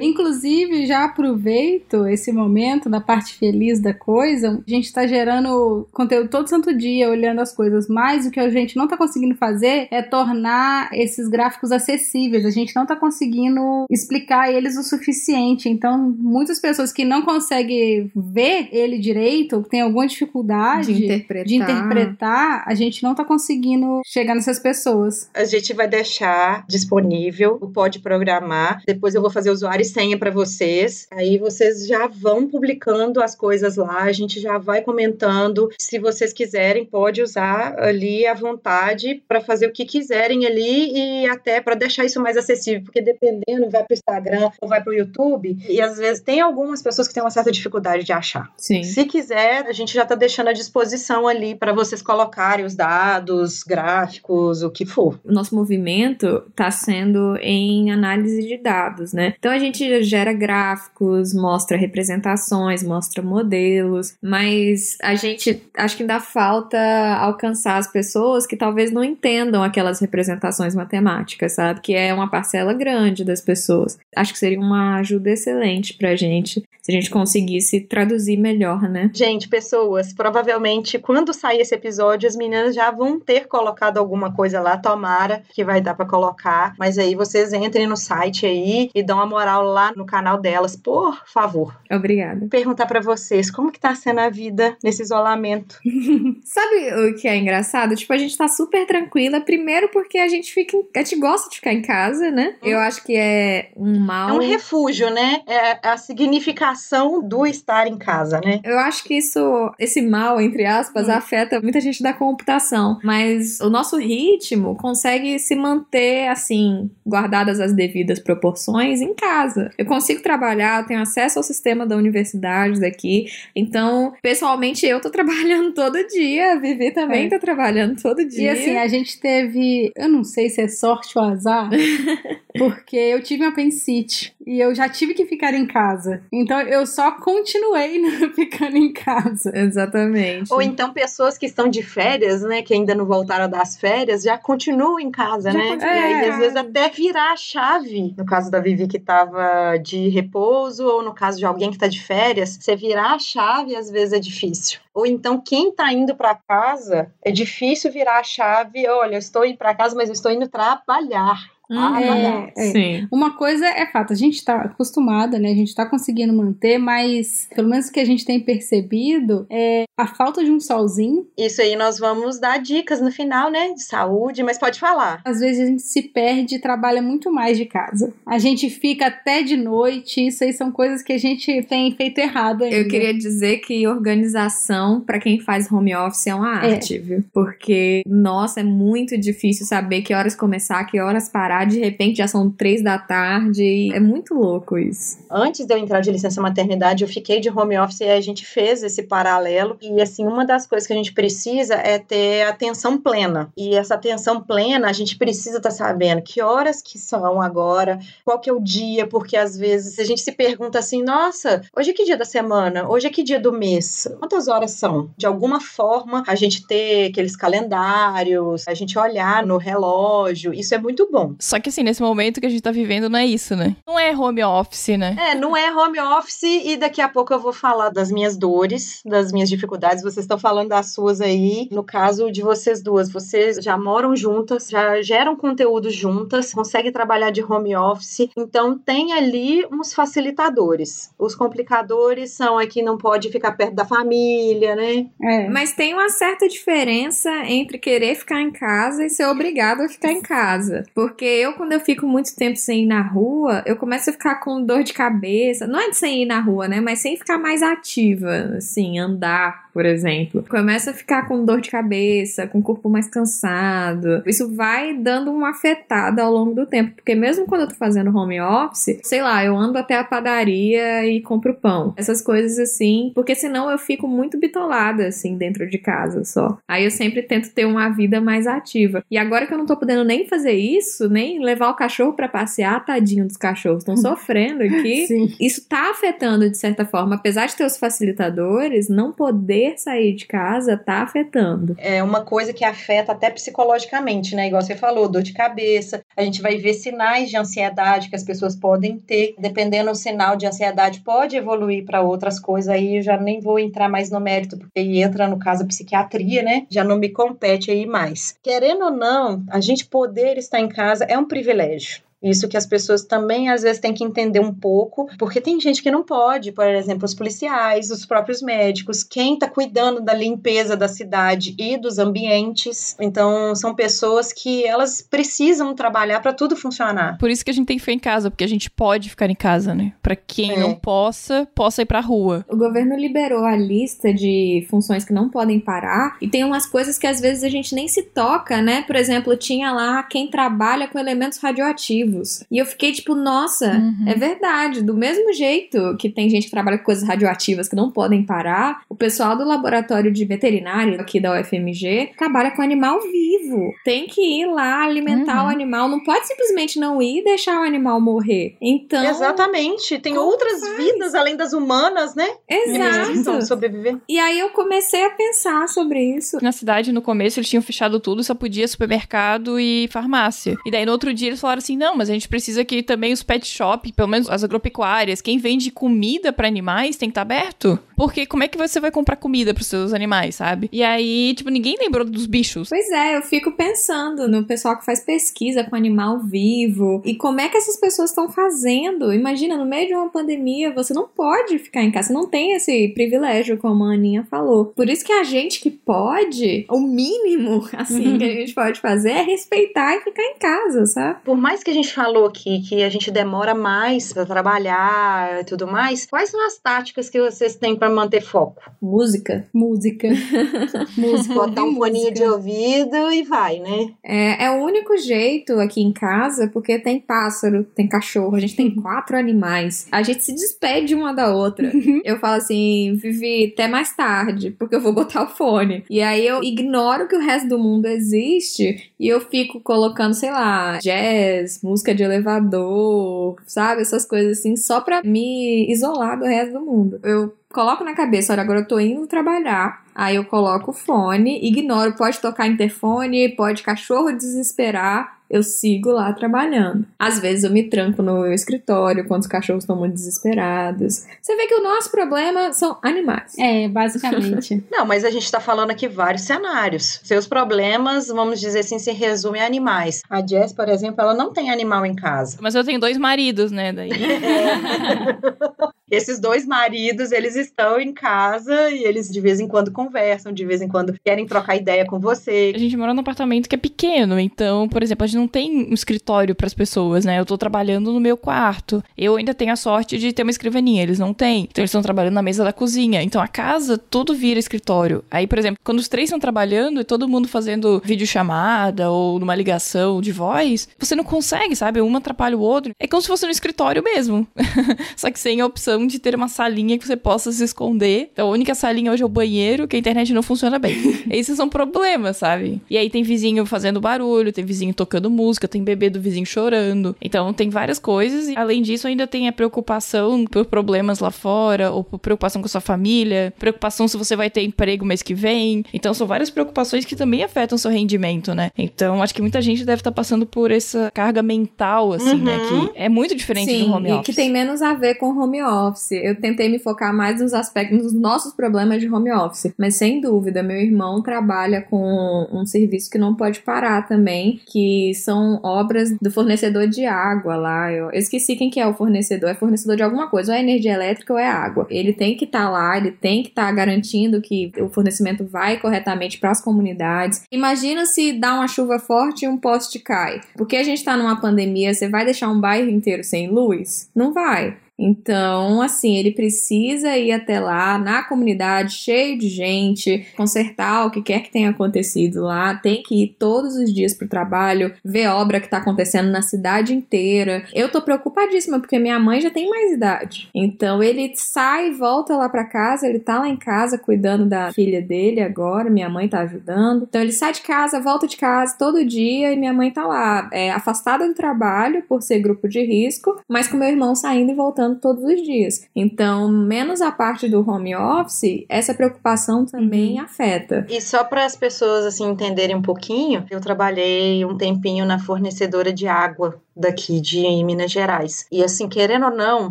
Inclusive, já aproveito esse momento da parte feliz da coisa. A gente tá gerando conteúdo todo santo dia, olhando as coisas, mas o que a gente não tá conseguindo fazer é tornar esses gráficos acessíveis. A gente não tá conseguindo explicar eles o suficiente. Então, muitas pessoas que não conseguem ver ele direito, ou que tem alguma dificuldade
De interpretar.
de interpretar, a gente não tá conseguindo chegar nessas pessoas.
A gente vai deixar disponível o Pode Programar. Depois eu vou fazer usuário e senha para vocês. Aí vocês já vão publicando as coisas lá. A gente já vai comentando. Se vocês quiserem, pode usar ali à vontade para fazer o que quiserem ali e até para deixar isso mais acessível. Porque dependendo, vai para o Instagram ou vai para o YouTube. E às vezes tem algumas pessoas que têm uma certa dificuldade de achar.
Sim.
Se quiser, a gente já está deixando à disposição ali para vocês colocarem os dados, gráficos, o que for.
o nosso movimento está sendo em análise de dados, né? Então a gente gera gráficos, mostra representações, mostra modelos, mas a gente acho que ainda falta alcançar as pessoas que talvez não entendam aquelas representações matemáticas, sabe? Que é uma parcela grande das pessoas. Acho que seria uma ajuda excelente pra gente se a gente conseguisse traduzir melhor, né?
Gente, pessoas, provavelmente quando sair esse episódio, as meninas já vão ter colocado alguma coisa lá, tomara que vai dar para colocar. Mas aí vocês entrem no site aí e dão uma moral lá no canal delas, por favor.
Obrigada.
Perguntar para vocês como que tá sendo a vida nesse isolamento.
Sabe o que é engraçado? Tipo, a gente tá super tranquila. Primeiro porque a gente fica. em- A gente gosta de ficar em casa, né? Eu acho que é um mal.
É um refúgio, né? É, é, significa significação do estar em casa, né?
Eu acho que isso, esse mal, entre aspas,
Hum.
afeta muita gente da computação. Mas o nosso ritmo consegue se manter, assim, guardadas as devidas proporções em casa. Eu consigo trabalhar, eu tenho acesso ao sistema da universidade daqui. Então, pessoalmente, eu tô trabalhando todo dia. A Vivi também
É.
tá trabalhando todo
E
dia.
assim, a gente teve, eu não sei se é sorte ou azar, porque eu tive uma apendicite e eu já tive que ficar em casa. Então eu só continuei ficando em casa.
Exatamente.
Ou então pessoas que estão de férias, né, que ainda não voltaram das férias, já continuam em casa,
Já
né?
continuam
e às vezes, até virar a chave. No caso da Vivi que tava de repouso, ou no caso de alguém que tá de férias, você virar a chave às vezes é difícil. Ou então, quem tá indo para casa, é difícil virar a chave. Olha, eu estou indo para casa, mas eu estou indo trabalhar.
Uhum.
É,
é.
Sim.
Uma coisa é fato, a gente tá acostumada, né? A gente tá conseguindo manter, mas pelo menos o que a gente tem percebido é a falta de um solzinho.
Isso aí nós vamos dar dicas no final, né? De saúde, mas pode falar.
Às vezes a gente se perde e trabalha muito mais de casa. A gente fica até de noite, isso aí são coisas que a gente tem feito errado ainda.
Eu queria dizer que organização, pra quem faz home office, é uma
É.
arte, viu? Porque, nossa, é muito difícil saber que horas começar, que horas parar. De repente já são três da tarde. É muito louco isso.
Antes de eu entrar de licença maternidade, eu fiquei de home office e a gente fez esse paralelo. E assim, uma das coisas que a gente precisa é ter atenção plena. E essa atenção plena, a gente precisa estar sabendo que horas que são agora, qual que é o dia, porque às vezes a gente se pergunta assim, nossa, hoje é que dia da semana? Hoje é que dia do mês? Quantas horas são? De alguma forma, a gente ter aqueles calendários, a gente olhar no relógio, isso é muito bom.
Só que assim, nesse momento que a gente tá vivendo, não é isso, né? Não é home office, né?
É, não é home office e daqui a pouco eu vou falar das minhas dores, das minhas dificuldades. Vocês estão falando das suas aí. No caso de vocês duas, vocês já moram juntas, já geram conteúdo juntas, conseguem trabalhar de home office. Então tem ali uns facilitadores. Os complicadores são aqui não pode ficar perto da família, né?
É.
Mas tem uma certa diferença entre querer ficar em casa e ser obrigado a ficar em casa. Porque eu, quando eu fico muito tempo sem ir na rua, eu começo a ficar com dor de cabeça. Não é de sem ir na rua, né? Mas sem ficar mais ativa, assim, andar, por exemplo. Começa a ficar com dor de cabeça, com o corpo mais cansado. Isso vai dando uma afetada ao longo do tempo. Porque mesmo quando eu tô fazendo home office, sei lá, eu ando até a padaria e compro pão. Essas coisas assim. Porque senão eu fico muito bitolada, assim, dentro de casa só. Aí eu sempre tento ter uma vida mais ativa. E agora que eu não tô podendo nem fazer isso, nem levar o cachorro pra passear, tadinho dos cachorros, estão sofrendo aqui.
Sim.
Isso tá afetando de certa forma, apesar de ter os facilitadores, não poder sair de casa tá afetando.
é uma coisa que afeta até psicologicamente, né? Igual você falou, dor de cabeça. A gente vai ver sinais de ansiedade que as pessoas podem ter. Dependendo do sinal de ansiedade, pode evoluir para outras coisas. Aí eu já nem vou entrar mais no mérito, porque aí entra no caso a psiquiatria, né? Já não me compete aí mais. Querendo ou não, a gente poder estar em casa é um privilégio. Isso que as pessoas também às vezes têm que entender um pouco, porque tem gente que não pode, por exemplo, os policiais, os próprios médicos, quem está cuidando da limpeza da cidade e dos ambientes. Então, são pessoas que elas precisam trabalhar para tudo funcionar.
Por isso que a gente tem que ficar em casa, porque a gente pode ficar em casa, né? Pra quem
É.
não possa, possa ir pra rua.
O governo liberou a lista de funções que não podem parar e tem umas coisas que às vezes a gente nem se toca, né? Por exemplo, tinha lá quem trabalha com elementos radioativos. E eu fiquei tipo, nossa,
Uhum.
é verdade. Do mesmo jeito que tem gente que trabalha com coisas radioativas que não podem parar, o pessoal do laboratório de veterinário aqui da UFMG trabalha com animal vivo. Tem que ir lá alimentar
Uhum.
o animal. Não pode simplesmente não ir e deixar o animal morrer. Então.
Exatamente. Tem outras
faz?
vidas além das humanas, né? Que precisam
Exato.
sobreviver.
E aí eu comecei a pensar sobre isso.
Na cidade, no começo, eles tinham fechado tudo, só podia supermercado e farmácia. E daí, no outro dia, eles falaram assim: não, mas a gente precisa que também os pet shop, pelo menos as agropecuárias, quem vende comida pra animais tem que estar aberto. Porque como é que você vai comprar comida pros seus animais, sabe? E aí, tipo, ninguém lembrou dos bichos.
Pois é, eu fico pensando no pessoal que faz pesquisa com animal vivo e como é que essas pessoas estão fazendo. Imagina, no meio de uma pandemia, você não pode ficar em casa, você não tem esse privilégio, como a Aninha falou. Por isso que a gente que pode, o mínimo, assim, que a gente pode fazer é respeitar e ficar em casa, sabe?
Por mais que a gente gente falou aqui que a gente demora mais para trabalhar e tudo mais, quais são as táticas que vocês têm para manter foco?
Música.
Música. música.
Botar um foninho de ouvido e vai, né?
É, é o único jeito aqui em casa, porque tem pássaro, tem cachorro, a gente tem quatro animais. A gente se despede uma da outra. eu falo assim, Vivi, até mais tarde, porque eu vou botar o fone. E aí eu ignoro que o resto do mundo existe e eu fico colocando, sei lá, jazz, música de elevador, sabe? Essas coisas assim, só pra me isolar do resto do mundo. Eu coloco na cabeça, olha, agora eu tô indo trabalhar. Aí eu coloco o fone, ignoro, pode tocar interfone, pode cachorro desesperar, eu sigo lá trabalhando. Às vezes eu me tranco no escritório quando os cachorros estão muito desesperados. Você vê que o nosso problema são animais.
É, basicamente.
Não, mas a gente tá falando aqui vários cenários. Seus problemas, vamos dizer assim, se resume a animais. A Jess, por exemplo, ela não tem animal em casa.
Mas eu tenho dois maridos, né? Daí.
Esses dois maridos, eles estão em casa e eles de vez em quando conversam, de vez em quando querem trocar ideia com você.
A gente mora num apartamento que é pequeno, então, por exemplo, a gente não tem um escritório para as pessoas, né? Eu tô trabalhando no meu quarto. Eu ainda tenho a sorte de ter uma escrivaninha, eles não têm. Então eles estão trabalhando na mesa da cozinha. Então a casa tudo vira escritório. Aí, por exemplo, quando os três estão trabalhando e todo mundo fazendo videochamada ou numa ligação de voz, você não consegue, sabe? Um atrapalha o outro. É como se fosse no escritório mesmo. Só que sem a opção de ter uma salinha que você possa se esconder. Então a única salinha hoje é o banheiro, que a internet não funciona bem. Esses são problemas, sabe? E aí tem vizinho fazendo barulho, tem vizinho tocando música, tem bebê do vizinho chorando. Então tem várias coisas. E além disso, ainda tem a preocupação por problemas lá fora, ou por preocupação com a sua família, preocupação se você vai ter emprego mês que vem. Então são várias preocupações que também afetam o seu rendimento, né? Então acho que muita gente deve estar passando por essa carga mental, assim, né?
Uhum.
Que é muito diferente
Sim,
do home
e
office.
que tem menos a ver com home office. Eu tentei me focar mais nos aspectos, nos nossos problemas de home office. Mas sem dúvida, meu irmão trabalha com um serviço que não pode parar também, que são obras do fornecedor de água lá. Eu, esqueci quem que é o fornecedor. É fornecedor de alguma coisa, ou é energia elétrica ou é água. Ele tem que estar lá, ele tem que estar garantindo que o fornecimento vai corretamente para as comunidades. Imagina se dá uma chuva forte e um poste cai. Porque a gente tá numa pandemia, você vai deixar um bairro inteiro sem luz? Não vai. Então, assim, ele precisa ir até lá, na comunidade, cheio de gente, consertar o que quer que tenha acontecido lá, tem que ir todos os dias pro trabalho, ver obra que tá acontecendo na cidade inteira. Eu tô preocupadíssima, porque minha mãe já tem mais idade. Então, ele sai volta lá pra casa, ele tá lá em casa cuidando da filha dele agora, minha mãe tá ajudando. Então, ele sai de casa, volta de casa todo dia e minha mãe tá lá, é, afastada do trabalho por ser grupo de risco, mas com meu irmão saindo e voltando todos os dias. Então, menos a parte do home office, essa preocupação também afeta.
E só para as pessoas assim entenderem um pouquinho, eu trabalhei um tempinho na fornecedora de água daqui de Minas Gerais. E assim, querendo ou não,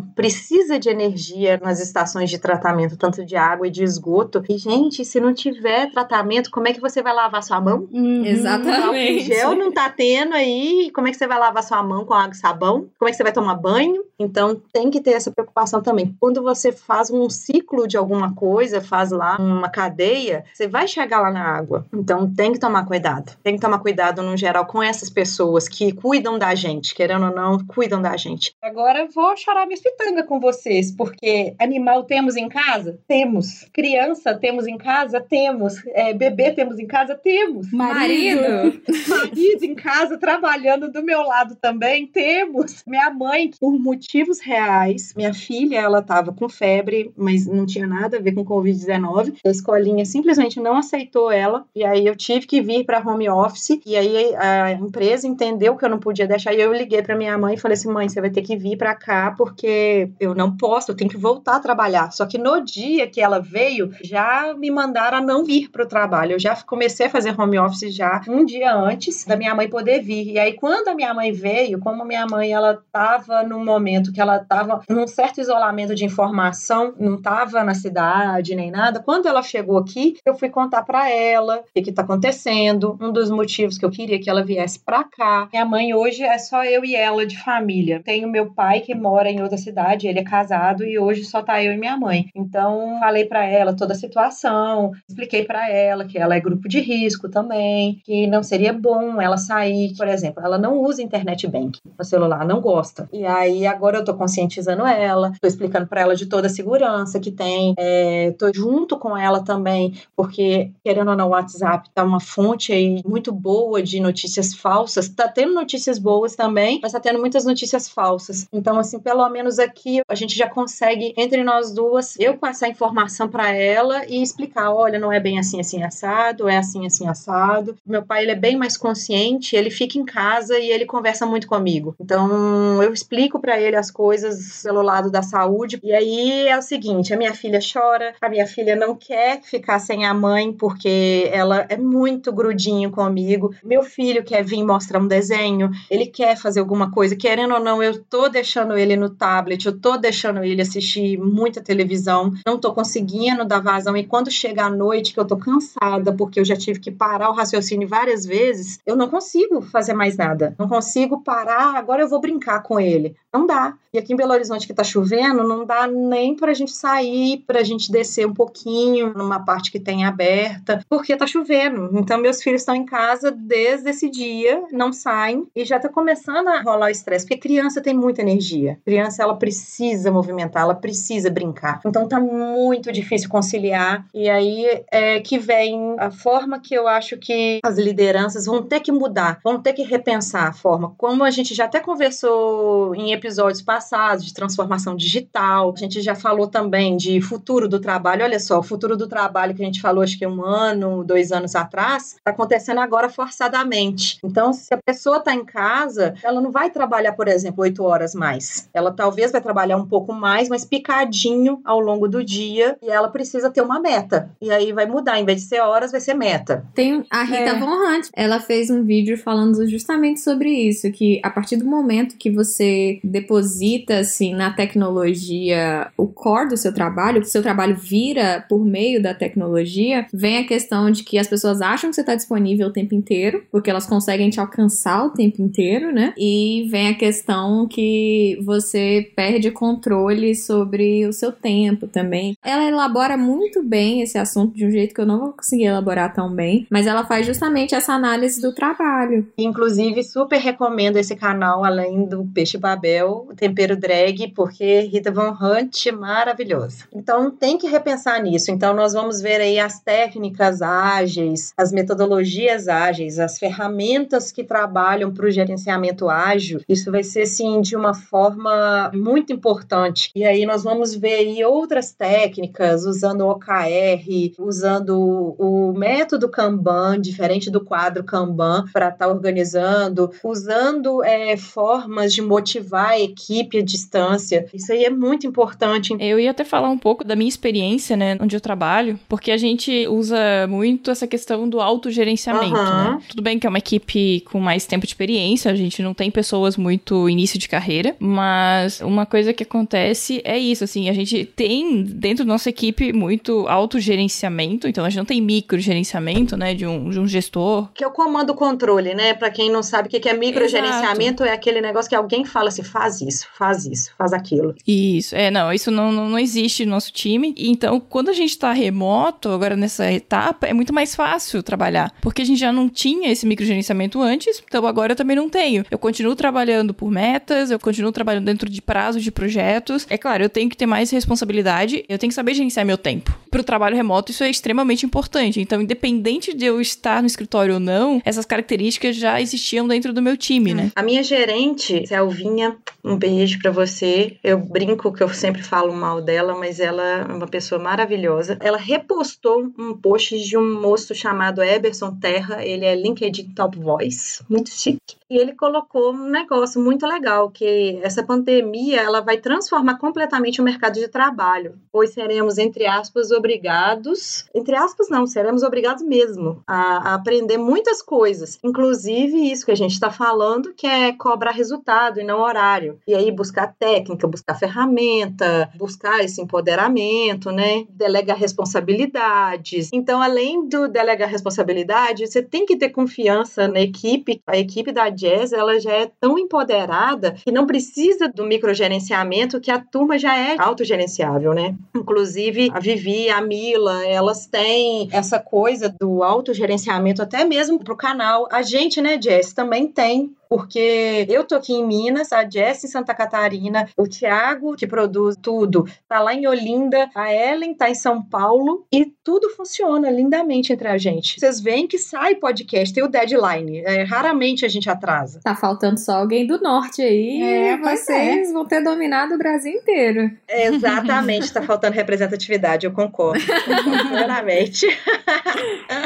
precisa de energia nas estações de tratamento, tanto de água e de esgoto. E gente, se não tiver tratamento, como é que você vai lavar sua mão?
Uhum.
Exatamente.
gel não tá tendo aí, como é que você vai lavar sua mão com água e sabão? Como é que você vai tomar banho? Então tem que ter essa preocupação também. Quando você faz um ciclo de alguma coisa, faz lá uma cadeia, você vai chegar lá na água. Então tem que tomar cuidado. Tem que tomar cuidado no geral com essas pessoas que cuidam da gente, querendo ou não, cuidam da gente. Agora eu vou chorar minha pitanga com vocês, porque animal temos em casa? Temos. Criança temos em casa? Temos. É, bebê temos em casa? Temos.
Marido?
marido em casa trabalhando do meu lado também. Temos. Minha mãe, por motivos reais, minha filha, ela tava com febre, mas não tinha nada a ver com Covid-19. A escolinha simplesmente não aceitou ela. E aí eu tive que vir para home office. E aí a empresa entendeu que eu não podia deixar. E eu liguei para minha mãe e falei assim: mãe, você vai ter que vir para cá porque eu não posso, eu tenho que voltar a trabalhar. Só que no dia que ela veio, já me mandaram a não vir para o trabalho. Eu já comecei a fazer home office já um dia antes da minha mãe poder vir. E aí, quando a minha mãe veio, como minha mãe ela estava num momento que ela estava num certo isolamento de informação, não estava na cidade nem nada, quando ela chegou aqui, eu fui contar para ela o que está acontecendo, um dos motivos que eu queria que ela viesse para cá. Minha mãe hoje é só eu e ela de família. Tenho meu pai que mora em outra cidade, ele é casado e hoje só tá eu e minha mãe. Então, falei para ela toda a situação, expliquei para ela que ela é grupo de risco também, que não seria bom ela sair, por exemplo, ela não usa internet bank no celular, não gosta. E aí agora eu tô conscientizando ela, tô explicando para ela de toda a segurança que tem, é, tô junto com ela também, porque querendo ou não, o WhatsApp tá uma fonte aí muito boa de notícias falsas, tá tendo notícias boas também, mas tá tendo muitas notícias falsas. Então, assim, pelo menos aqui a gente já consegue, entre nós duas, eu passar informação para ela e explicar: olha, não é bem assim, assim, assado, é assim, assim, assado. Meu pai, ele é bem mais consciente, ele fica em casa e ele conversa muito comigo. Então, eu explico para ele as coisas pelo lado da saúde. E aí é o seguinte: a minha filha chora, a minha filha não quer ficar sem a mãe porque ela é muito grudinho comigo. Meu filho quer vir mostrar um desenho, ele quer fazer alguma coisa, querendo ou não, eu tô deixando ele no tablet, eu tô deixando ele assistir muita televisão, não tô conseguindo dar vazão. E quando chega a noite, que eu tô cansada, porque eu já tive que parar o raciocínio várias vezes, eu não consigo fazer mais nada. Não consigo parar, agora eu vou brincar com ele. Não dá. E aqui em Belo Horizonte que tá chovendo, não dá nem pra gente sair, pra gente descer um pouquinho numa parte que tem aberta, porque tá chovendo. Então meus filhos estão em casa desde esse dia, não saem e já tá começando rolar o estresse, porque criança tem muita energia. Criança ela precisa movimentar, ela precisa brincar. Então tá muito difícil conciliar e aí é que vem a forma que eu acho que as lideranças vão ter que mudar, vão ter que repensar a forma. Como a gente já até conversou em episódios passados de transformação digital, a gente já falou também de futuro do trabalho. Olha só, o futuro do trabalho que a gente falou acho que um ano, dois anos atrás, está acontecendo agora forçadamente. Então, se a pessoa está em casa, ela não vai trabalhar, por exemplo, oito horas mais. Ela talvez vai trabalhar um pouco mais, mas picadinho ao longo do dia, e ela precisa ter uma meta. E aí vai mudar, em vez de ser horas, vai ser meta.
Tem a Rita
É.
Von Hunt, ela fez um vídeo falando justamente sobre isso, que a partir do momento que você deposita assim na tecnologia o core do seu trabalho, que o seu trabalho vira por meio da tecnologia, vem a questão de que as pessoas acham que você está disponível o tempo inteiro, porque elas conseguem te alcançar o tempo inteiro, né? E vem a questão que você perde controle sobre o seu tempo também. Ela elabora muito bem esse assunto de um jeito que eu não vou conseguir elaborar tão bem, mas ela faz justamente essa análise do trabalho.
Inclusive, super recomendo esse canal, além do Peixe Babel, o Tempero Drag, porque Rita Von Hunt, maravilhosa. Então, tem que repensar nisso. Então, nós vamos ver aí as técnicas ágeis, as metodologias ágeis, as ferramentas que trabalham para o gerenciamento ágil. Isso vai ser, sim, de uma forma muito importante. E aí, nós vamos ver aí outras técnicas, usando o OKR, usando o método Kanban, diferente do quadro Kanban, para estar organizando, usando é, formas de motivar a equipe à distância. Isso aí é muito importante.
Eu ia até falar um pouco da minha experiência, né, onde eu trabalho, porque a gente usa muito essa questão do autogerenciamento,
Aham.
né? Tudo bem que é uma equipe com mais tempo de experiência, a gente não tem pessoas muito início de carreira, mas uma coisa que acontece é isso, assim, a gente tem dentro da nossa equipe muito autogerenciamento, então a gente não tem microgerenciamento, né, de um, de um gestor.
Que é o comando controle, né? Para quem não sabe o que que é microgerenciamento, é aquele negócio que alguém fala assim: faz isso, faz isso, faz aquilo.
Isso, é, não, isso não, não, não existe no nosso time. Então, quando a gente tá remoto, agora nessa etapa, é muito mais fácil trabalhar. Porque a gente já não tinha esse microgerenciamento antes, então agora eu também não tenho. Eu continuo trabalhando por metas, eu continuo trabalhando dentro de prazos de projetos. É claro, eu tenho que ter mais responsabilidade, eu tenho que saber gerenciar meu tempo. Pro trabalho remoto, isso é extremamente importante. Então, independente de eu estar no escritório ou não, essas características já existiam dentro do meu time, né?
A minha gerente, Selvinha, um beijo pra você. Eu brinco que eu sempre falo mal dela, mas ela é uma pessoa maravilhosa. Ela repostou um post de um moço chamado Eberson Terra, ele é LinkedIn Top Voice, muito chique. E ele colocou um negócio muito legal, que essa pandemia ela vai transformar completamente o mercado de trabalho, pois seremos, entre aspas, obrigados, entre aspas, não, seremos obrigados mesmo a, a aprender muitas coisas, inclusive isso que a gente está falando, que é cobrar resultado e não horário. E aí buscar técnica, buscar ferramenta, buscar esse empoderamento, né? Delegar responsabilidades. Então, além do delegar responsabilidade, você tem que ter confiança na equipe. A equipe da Jazz, ela já é tão empoderada que não precisa do microgerenciamento, que a turma já é autogerenciável, né? Inclusive, a Vivi, a Mila, elas têm essa coisa do autogerenciamento até mesmo pro canal. A gente, né, Jess, também tem porque eu tô aqui em Minas, a Jess em Santa Catarina, o Thiago, que produz tudo, tá lá em Olinda, a Ellen tá em São Paulo e tudo funciona lindamente entre a gente. Vocês veem que sai podcast, tem o deadline, é, raramente a gente atrasa.
Tá faltando só alguém do norte aí,
É, pois
vocês vão ter dominado o Brasil inteiro.
Exatamente, tá faltando representatividade, eu concordo. Plenamente.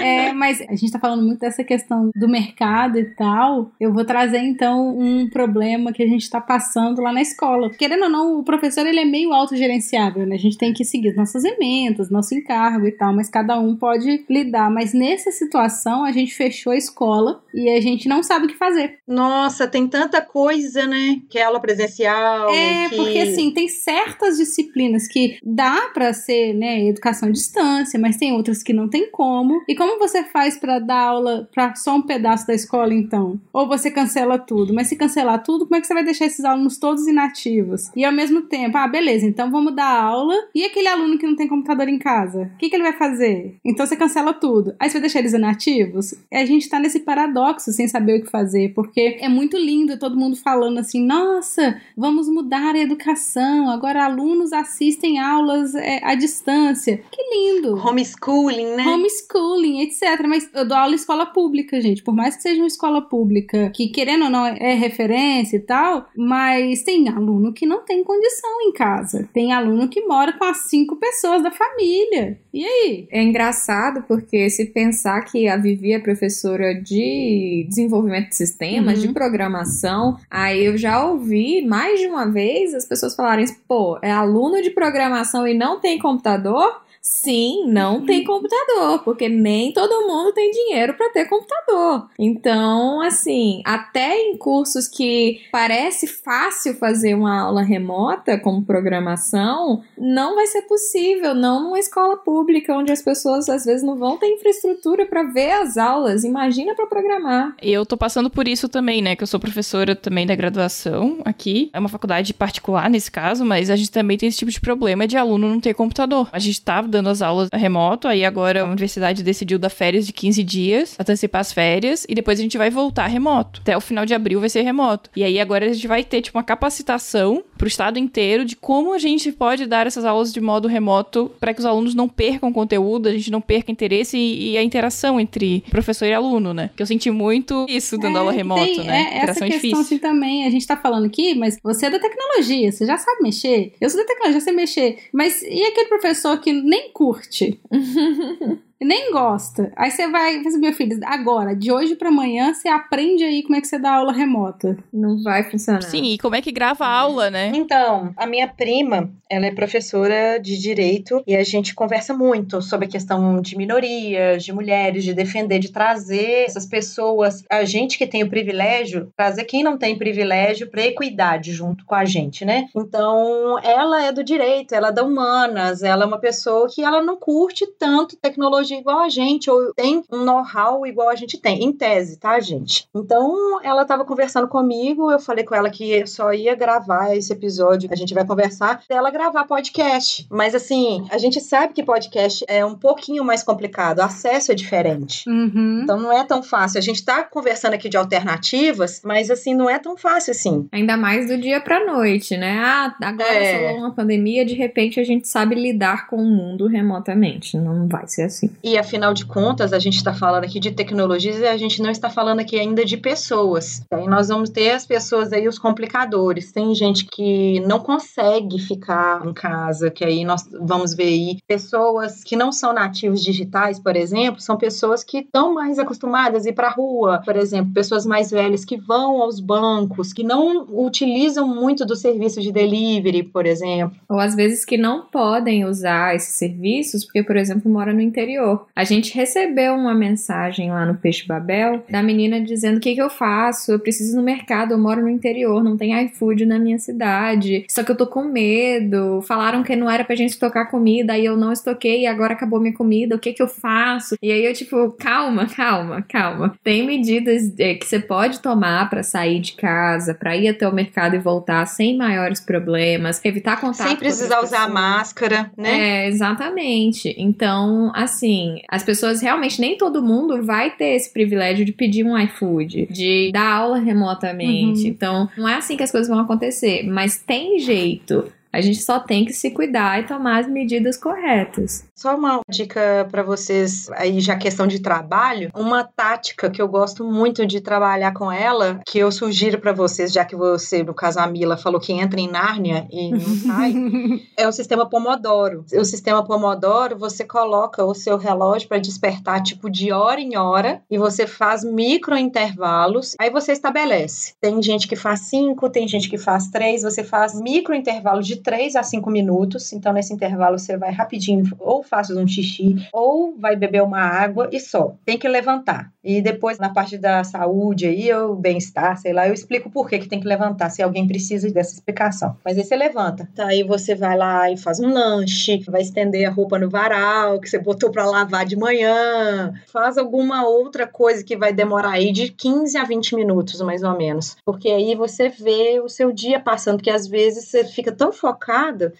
É, mas a gente tá falando muito dessa questão do mercado e tal. Eu vou trazer então um problema que a gente tá passando lá na escola. Querendo ou não, o professor ele é meio autogerenciável, né? A gente tem que seguir as nossas emendas, nosso encargo e tal, mas cada um pode lidar. Mas nessa situação, a gente fechou a escola e a gente não sabe o que fazer.
Nossa, tem tanta coisa, né? Que é aula presencial.
É,
que...
porque assim, tem certas disciplinas que dá pra ser, né, educação à distância, mas tem outras que não tem como. E como você faz pra dar aula pra só um pedaço da escola, então? Ou você cancela tudo, mas se cancelar tudo, como é que você vai deixar esses alunos todos inativos? E ao mesmo tempo, ah, beleza, então vamos dar aula. E aquele aluno que não tem computador em casa? O que, que ele vai fazer? Então você cancela tudo. Aí você vai deixar eles inativos? E a gente tá nesse paradoxo sem saber o que fazer, porque é muito lindo todo mundo falando assim: nossa, vamos mudar a educação, agora alunos assistem aulas é, à distância. Que lindo!
Homeschooling, né?
Homeschooling, etc. Mas eu dou aula em escola pública, gente. Por mais que seja uma escola pública, que querendo ou não é referência e tal, mas tem aluno que não tem condição em casa. Tem aluno que mora com as cinco pessoas da família. E aí?
É engraçado porque se pensar que a Vivi é professora de desenvolvimento de sistemas,
Uhum.
de programação, aí eu já ouvi mais de uma vez as pessoas falarem, pô, é aluno de programação e não tem computador? Sim, não tem computador, porque nem todo mundo tem dinheiro para ter computador. Então, assim, até em cursos que parece fácil fazer uma aula remota, como programação, não vai ser possível, não numa escola pública onde as pessoas às vezes não vão ter infraestrutura para ver as aulas. Imagina para programar.
Eu tô passando por isso também, né? Que eu sou professora também da graduação aqui. É uma faculdade particular nesse caso, mas a gente também tem esse tipo de problema de aluno não ter computador. A gente tava dando as aulas remoto, aí agora a universidade decidiu dar férias de 15 dias, antecipar as férias, e depois a gente vai voltar remoto. Até o final de abril vai ser remoto. E aí agora a gente vai ter, tipo, uma capacitação pro estado inteiro de como a gente pode dar essas aulas de modo remoto para que os alunos não percam conteúdo, a gente não perca interesse e, e a interação entre professor e aluno, né? Que eu senti muito isso dando
É,
aula remoto,
tem,
né?
É, essa
interação
questão
difícil.
assim também, a gente tá falando aqui, mas você é da tecnologia, você já sabe mexer. Eu sou da tecnologia, eu sei mexer. Mas e aquele professor que nem curte? nem gosta. Aí você vai, assim, meu filho, agora, de hoje pra amanhã, você aprende aí como é que você dá aula remota.
Não vai funcionar.
Sim, e como é que grava a aula, né?
Então, a minha prima, ela é professora de direito e a gente conversa muito sobre a questão de minorias, de mulheres, de defender, de trazer essas pessoas, a gente que tem o privilégio, trazer quem não tem privilégio para equidade junto com a gente, né? Então, ela é do direito, ela é da humanas, ela é uma pessoa que ela não curte tanto tecnologia igual a gente ou tem um know-how igual a gente tem, em tese, tá, gente? Então, ela estava conversando comigo, eu falei com ela que só ia gravar esse episódio, a gente vai conversar, dela gravar podcast. Mas assim, a gente sabe que podcast é um pouquinho mais complicado, o acesso é diferente.
Uhum.
Então não é tão fácil. A gente tá conversando aqui de alternativas, mas assim, não é tão fácil assim.
Ainda mais do dia pra noite, né? Ah, agora
É.
uma pandemia, de repente a gente sabe lidar com o mundo remotamente. Não vai ser assim.
E afinal de contas, a gente está falando aqui de tecnologias e a gente não está falando aqui ainda de pessoas. Aí nós vamos ter as pessoas aí, os complicadores. Tem gente que não consegue ficar em casa, que aí nós vamos ver aí pessoas que não são nativos digitais, por exemplo, são pessoas que estão mais acostumadas a ir para a rua, por exemplo, pessoas mais velhas que vão aos bancos, que não utilizam muito do serviço de delivery, por exemplo.
Ou às vezes que não podem usar esses serviços, porque, por exemplo, mora no interior. A gente recebeu uma mensagem lá no Peixe Babel da menina dizendo: o que, que eu faço? Eu preciso ir no mercado, eu moro no interior, não tem iFood na minha cidade. Só que eu tô com medo. Falaram que não era pra gente estocar comida, aí eu não estoquei e agora acabou minha comida. O que, que eu faço? E aí eu, tipo, calma, calma, calma. Tem medidas é, que você pode tomar para sair de casa, para ir até o mercado e voltar sem maiores problemas, evitar contato.
Sem precisar usar máscara, né?
É, exatamente. Então, assim, as pessoas realmente, nem todo mundo vai ter esse privilégio de pedir um iFood, de dar aula remotamente. Uhum. Então, não é assim que as coisas vão acontecer, mas tem jeito. A gente só tem que se cuidar e tomar as medidas corretas.
Só uma dica para vocês aí já questão de trabalho, uma tática que eu gosto muito de trabalhar com ela, que eu sugiro para vocês, já que você, no caso a Mila, falou que entra em Nárnia e não sai, é o sistema Pomodoro. O sistema Pomodoro, você coloca o seu relógio para despertar tipo de hora em hora e você faz micro intervalos, aí você estabelece. Tem gente que faz cinco, tem gente que faz três, você faz micro intervalos de três a cinco minutos, então nesse intervalo você vai rapidinho ou faz um xixi, ou vai beber uma água e só. Tem que levantar. E depois, na parte da saúde aí, ou bem-estar, sei lá, eu explico por que, que tem que levantar, se alguém precisa dessa explicação. Mas aí você levanta. Tá, aí você vai lá e faz um lanche, vai estender a roupa no varal, que você botou para lavar de manhã, faz alguma outra coisa que vai demorar aí de 15 a 20 minutos, mais ou menos. Porque aí você vê o seu dia passando, porque às vezes você fica tão focado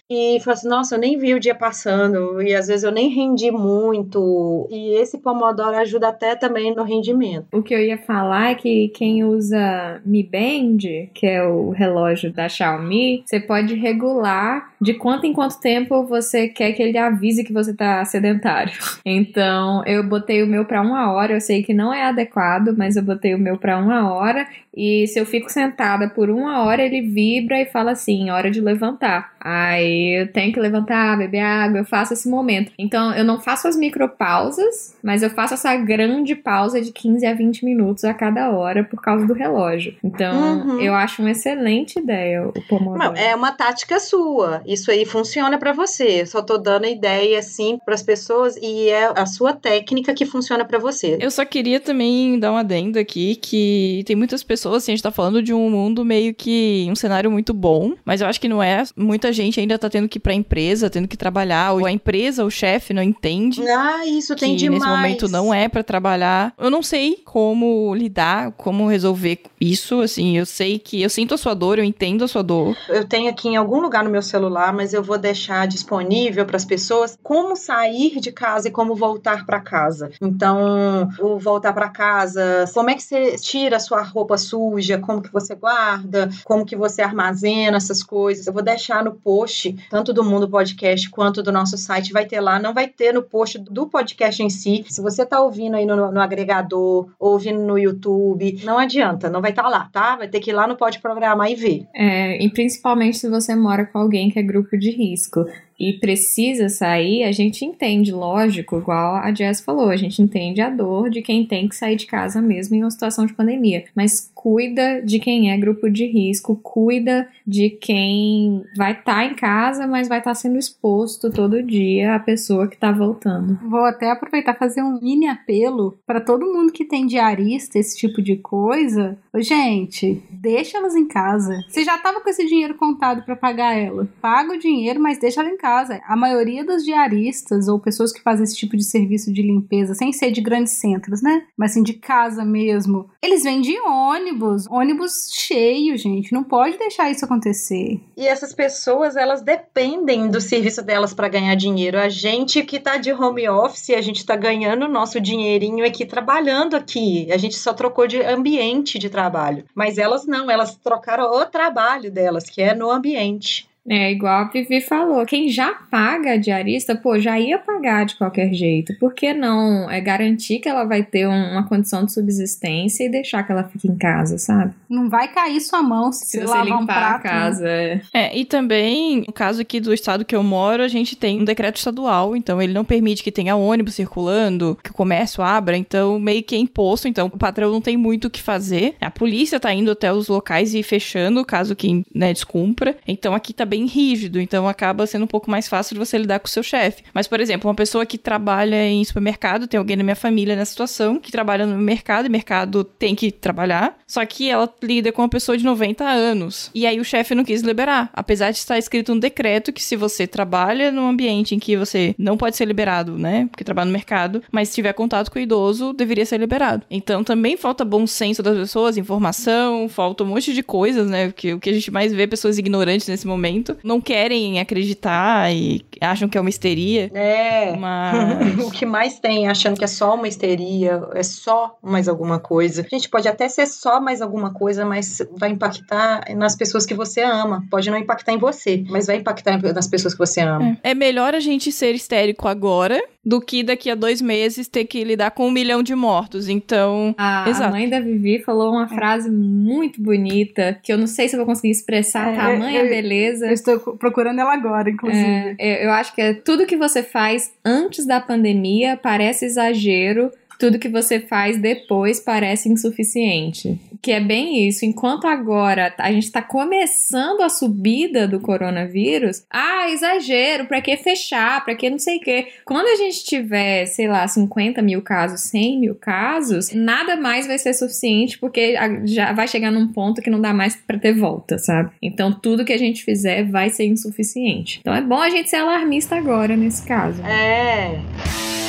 e fala assim, nossa, eu nem vi o dia passando, e às vezes eu nem rendi muito. E esse Pomodoro ajuda até também no rendimento.
O que eu ia falar é que quem usa Mi Band, que é o relógio da Xiaomi, você pode regular de quanto em quanto tempo você quer que ele avise que você tá sedentário. Então, eu botei o meu para uma hora, eu sei que não é adequado, mas eu botei o meu para uma hora e se eu fico sentada por uma hora, ele vibra e fala assim: hora de levantar. Aí eu tenho que levantar, beber água, eu faço esse momento. Então eu não faço as micropausas, mas eu faço essa grande pausa de 15 a 20 minutos a cada hora por causa do relógio. Então uhum. eu acho uma excelente ideia o Pomodoro.
Não, é uma tática sua. Isso aí funciona para você. só tô dando ideia assim para as pessoas e é a sua técnica que funciona para você.
Eu só queria também dar uma adendo aqui que tem muitas pessoas assim, a gente tá falando de um mundo meio que um cenário muito bom, mas eu acho que não é. Muita gente ainda tá tendo que ir pra empresa, tendo que trabalhar, ou a empresa, o chefe não entende.
Ah, isso tem demais.
Nesse momento não é para trabalhar. Eu não sei como lidar, como resolver isso, assim, eu sei que eu sinto a sua dor, eu entendo a sua dor.
Eu tenho aqui em algum lugar no meu celular, mas eu vou deixar disponível para as pessoas como sair de casa e como voltar para casa. Então, o voltar para casa, como é que você tira a sua roupa suja como que você guarda, como que você armazena essas coisas. Eu vou deixar no post, tanto do Mundo Podcast quanto do nosso site, vai ter lá, não vai ter no post do podcast em si. Se você tá ouvindo aí no, no agregador, ouvindo no YouTube, não adianta, não vai estar tá lá, tá? Vai ter que ir lá no Pode Programar e ver.
É, e principalmente se você mora com alguém que é grupo de risco e precisa sair, a gente entende, lógico, igual a Jess falou, a gente entende a dor de quem tem que sair de casa mesmo em uma situação de pandemia. Mas cuida de quem é grupo de risco, cuida de quem vai estar tá em casa, mas vai estar tá sendo exposto todo dia a pessoa que está voltando.
Vou até aproveitar fazer um mini apelo para todo mundo que tem diarista, esse tipo de coisa. Gente, deixa elas em casa. Você já estava com esse dinheiro contado para pagar ela. Paga o dinheiro, mas deixa ela em casa casa. A maioria dos diaristas ou pessoas que fazem esse tipo de serviço de limpeza, sem ser de grandes centros, né? Mas assim, de casa mesmo, eles vêm de ônibus, ônibus cheio, gente. Não pode deixar isso acontecer.
E essas pessoas, elas dependem do serviço delas para ganhar dinheiro. A gente que tá de home office, a gente tá ganhando nosso dinheirinho aqui trabalhando aqui. A gente só trocou de ambiente de trabalho. Mas elas não, elas trocaram o trabalho delas, que é no ambiente.
É igual a Vivi falou, quem já paga a diarista, pô, já ia pagar de qualquer jeito. Por que não é garantir que ela vai ter um- uma condição de subsistência e deixar que ela fique em casa, sabe?
Não vai cair sua mão se,
Se
você lavar
limpar
um prato.
a casa. é.
É, e também, no caso aqui do estado que eu moro, a gente tem um decreto estadual, então ele não permite que tenha ônibus circulando, que o comércio abra, então meio que é imposto, então o patrão não tem muito o que fazer. A polícia tá indo até os locais e fechando, caso quem, né, descumpra. Então aqui tá bem rígido, então acaba sendo um pouco mais fácil de você lidar com o seu chefe. Mas, por exemplo, uma pessoa que trabalha em supermercado, tem alguém na minha família nessa situação, que trabalha no mercado, e mercado tem que trabalhar, só que ela lida com uma pessoa de 90 anos. E aí o chefe não quis liberar, apesar de estar escrito um decreto que se você trabalha num ambiente em que você não pode ser liberado, né, porque trabalha no mercado, mas se tiver contato com o idoso, deveria ser liberado. Então também falta bom senso das pessoas, informação, falta um monte de coisas, né, que o que a gente mais vê pessoas ignorantes nesse momento, não querem acreditar e acham que é uma histeria.
É.
Mas
o que mais tem achando que é só uma histeria, é só mais alguma coisa. Gente, pode até ser só mais alguma coisa, mas vai impactar nas pessoas que você ama. Pode não impactar em você, mas vai impactar nas pessoas que você ama.
É melhor a gente ser histérico agora do que daqui a dois meses ter que lidar com um milhão de mortos. Então,
A, a
Exato.
mãe da Vivi falou uma frase muito bonita, que eu não sei se eu vou conseguir expressar
É,
tamanha
eu-
beleza.
Eu estou procurando ela agora, inclusive.
É, eu acho que é tudo que você faz antes da pandemia parece exagero, tudo que você faz depois parece insuficiente. Que é bem isso. Enquanto agora a gente tá começando a subida do coronavírus, ah, exagero, pra que fechar, pra que não sei o quê. Quando a gente tiver, sei lá, 50 mil casos, 100 mil casos, nada mais vai ser suficiente, porque já vai chegar num ponto que não dá mais pra ter volta, sabe? Então tudo que a gente fizer vai ser insuficiente. Então é bom a gente ser alarmista agora nesse caso.
É.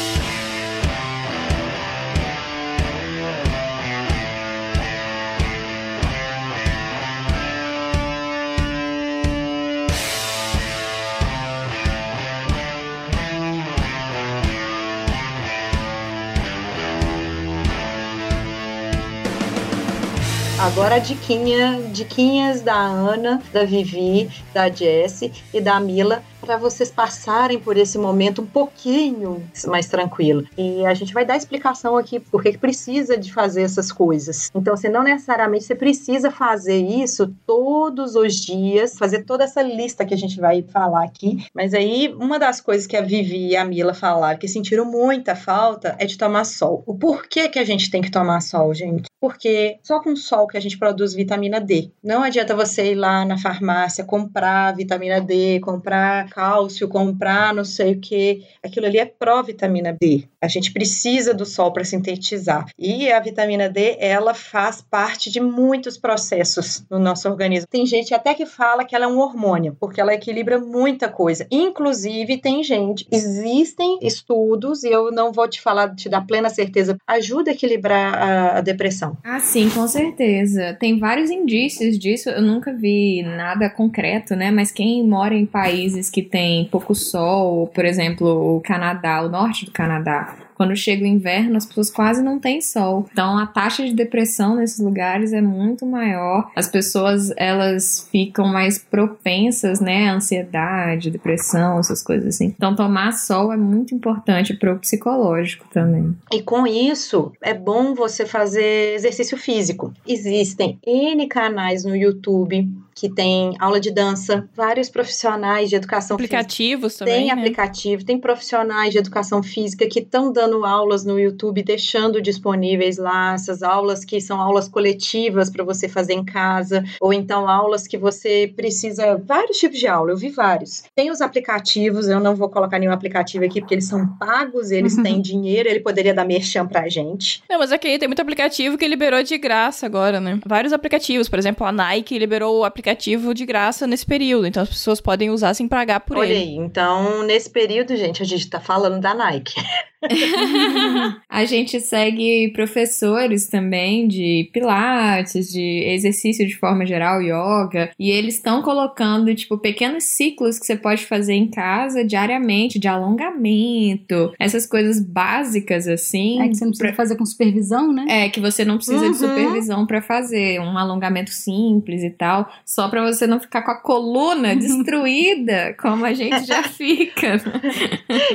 Agora diquinha, diquinhas da Ana, da Vivi, da Jessie e da Mila para vocês passarem por esse momento um pouquinho mais tranquilo. E a gente vai dar explicação aqui por que precisa de fazer essas coisas. Então, você não necessariamente você precisa fazer isso todos os dias, fazer toda essa lista que a gente vai falar aqui. Mas aí, uma das coisas que a Vivi e a Mila falaram que sentiram muita falta é de tomar sol. O porquê que a gente tem que tomar sol, gente? Porque só com sol que a gente produz vitamina D. Não adianta você ir lá na farmácia comprar vitamina D, comprar cálcio, comprar não sei o que. Aquilo ali é pró-vitamina D. A gente precisa do sol para sintetizar. E a vitamina D, ela faz parte de muitos processos no nosso organismo. Tem gente até que fala que ela é um hormônio, porque ela equilibra muita coisa. Inclusive, tem gente, existem estudos, e eu não vou te falar, te dar plena certeza, ajuda a equilibrar a, a depressão.
Ah, sim, com certeza. Tem vários indícios disso. Eu nunca vi nada concreto, né? Mas quem mora em países que tem pouco sol, por exemplo, o Canadá, o norte do Canadá, quando chega o inverno, as pessoas quase não têm sol. Então a taxa de depressão nesses lugares é muito maior. As pessoas elas ficam mais propensas, né, ansiedade, depressão, essas coisas assim. Então tomar sol é muito importante para o psicológico também.
E com isso, é bom você fazer exercício físico. Existem N canais no YouTube que tem aula de dança, vários profissionais de educação física.
aplicativos também,
Tem
né?
aplicativo, tem profissionais de educação física que estão dando aulas no YouTube, deixando disponíveis lá essas aulas que são aulas coletivas para você fazer em casa, ou então aulas que você precisa, vários tipos de aula, eu vi vários. Tem os aplicativos, eu não vou colocar nenhum aplicativo aqui porque eles são pagos, eles têm dinheiro, ele poderia dar merchan pra gente.
Não, mas aqui tem muito aplicativo que liberou de graça agora, né? Vários aplicativos, por exemplo, a Nike liberou o aplicativo de graça nesse período, então as pessoas podem usar sem pagar por
Olha
ele.
aí, então nesse período, gente, a gente tá falando da Nike.
a gente segue professores também de pilates, de exercício de forma geral, yoga, e eles estão colocando, tipo, pequenos ciclos que você pode fazer em casa diariamente, de alongamento, essas coisas básicas, assim.
É que você não precisa fazer com supervisão, né?
É, que você não precisa
Uhum.
de supervisão pra fazer um alongamento simples e tal, só pra você não ficar com a coluna destruída, como a gente já fica.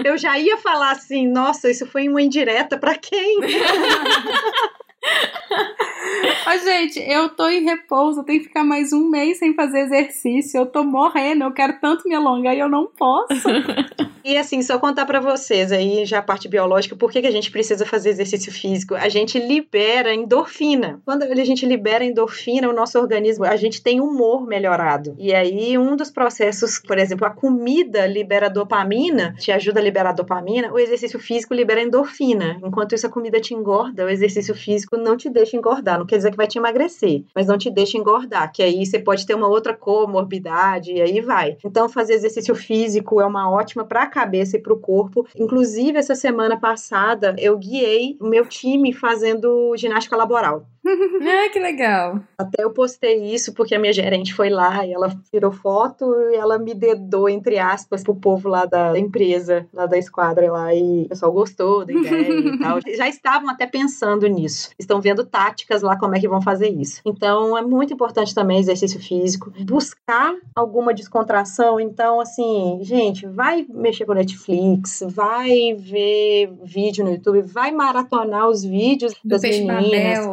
Eu já ia falar assim, nossa, isso foi uma indireta pra quem?
Ó, gente, eu tô em repouso, eu tenho que ficar mais um mês sem fazer exercício, eu tô morrendo, eu quero tanto me alongar e eu não posso.
E assim, só contar pra vocês aí, já a parte biológica, por que, que a gente precisa fazer exercício físico? A gente libera endorfina. Quando a gente libera endorfina, o nosso organismo, a gente tem humor melhorado. E aí, um dos processos, por exemplo, a comida libera dopamina, te ajuda a liberar dopamina, o exercício físico libera endorfina. Enquanto isso, a comida te engorda, o exercício físico não te deixa engordar. Não quer dizer que vai te emagrecer, mas não te deixa engordar, que aí você pode ter uma outra comorbidade e aí vai. Então, fazer exercício físico é uma ótima para a cabeça e para o corpo. Inclusive, essa semana passada, eu guiei o meu time fazendo ginástica laboral.
ah, que legal.
Até eu postei isso porque a minha gerente foi lá e ela tirou foto e ela me dedou, entre aspas, pro povo lá da empresa, lá da esquadra lá, e o pessoal gostou da ideia e tal. Já estavam até pensando nisso. Estão vendo táticas lá como é que vão fazer isso. Então é muito importante também exercício físico. Buscar alguma descontração. Então, assim, gente, vai mexer com Netflix, vai ver vídeo no YouTube, vai maratonar os vídeos
Do
das meninas.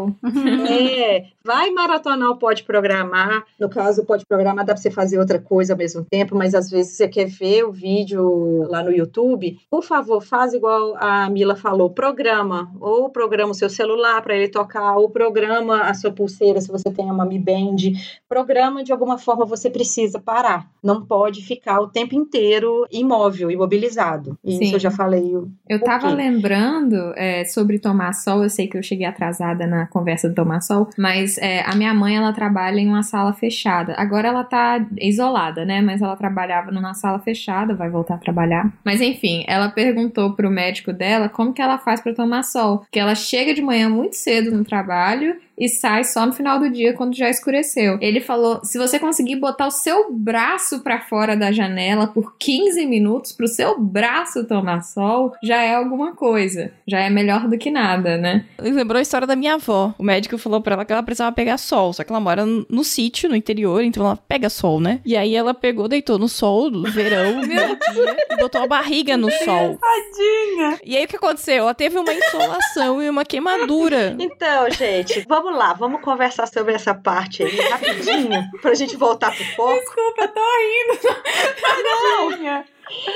É, vai maratonar o Pode Programar. No caso, o Pode Programar dá pra você fazer outra coisa ao mesmo tempo, mas às vezes você quer ver o vídeo lá no YouTube. Por favor, faz igual a Mila falou: programa. Ou programa o seu celular para ele tocar, ou programa a sua pulseira se você tem uma Mi Band. Programa de alguma forma você precisa parar. Não pode ficar o tempo inteiro imóvel, imobilizado.
Sim.
Isso eu já falei.
Eu
Por
tava
quê?
lembrando é, sobre tomar sol, eu sei que eu cheguei atrasada na conversa do tomar sol, mas é, a minha mãe, ela trabalha em uma sala fechada. Agora ela tá isolada, né? Mas ela trabalhava numa sala fechada, vai voltar a trabalhar. Mas enfim, ela perguntou pro médico dela como que ela faz pra tomar sol. Porque ela chega de manhã muito cedo no trabalho e sai só no final do dia quando já escureceu. Ele falou: se você conseguir botar o seu braço pra fora da janela por 15 minutos pro seu braço tomar sol, já é alguma coisa. Já é melhor do que nada, né?
Lembrou a história da minha avó. O médico falou pra ela que ela precisava pegar sol, só que ela mora no, no sítio, no interior, então ela pega sol, né? E aí ela pegou, deitou no sol do verão, meu dia, e botou a barriga no sol.
Tadinha!
E aí o que aconteceu? Ela teve uma insolação e uma queimadura.
Então, gente, vamos lá, vamos conversar sobre essa parte aí rapidinho, pra gente voltar pro foco.
Desculpa, eu tô rindo.
Tadinha!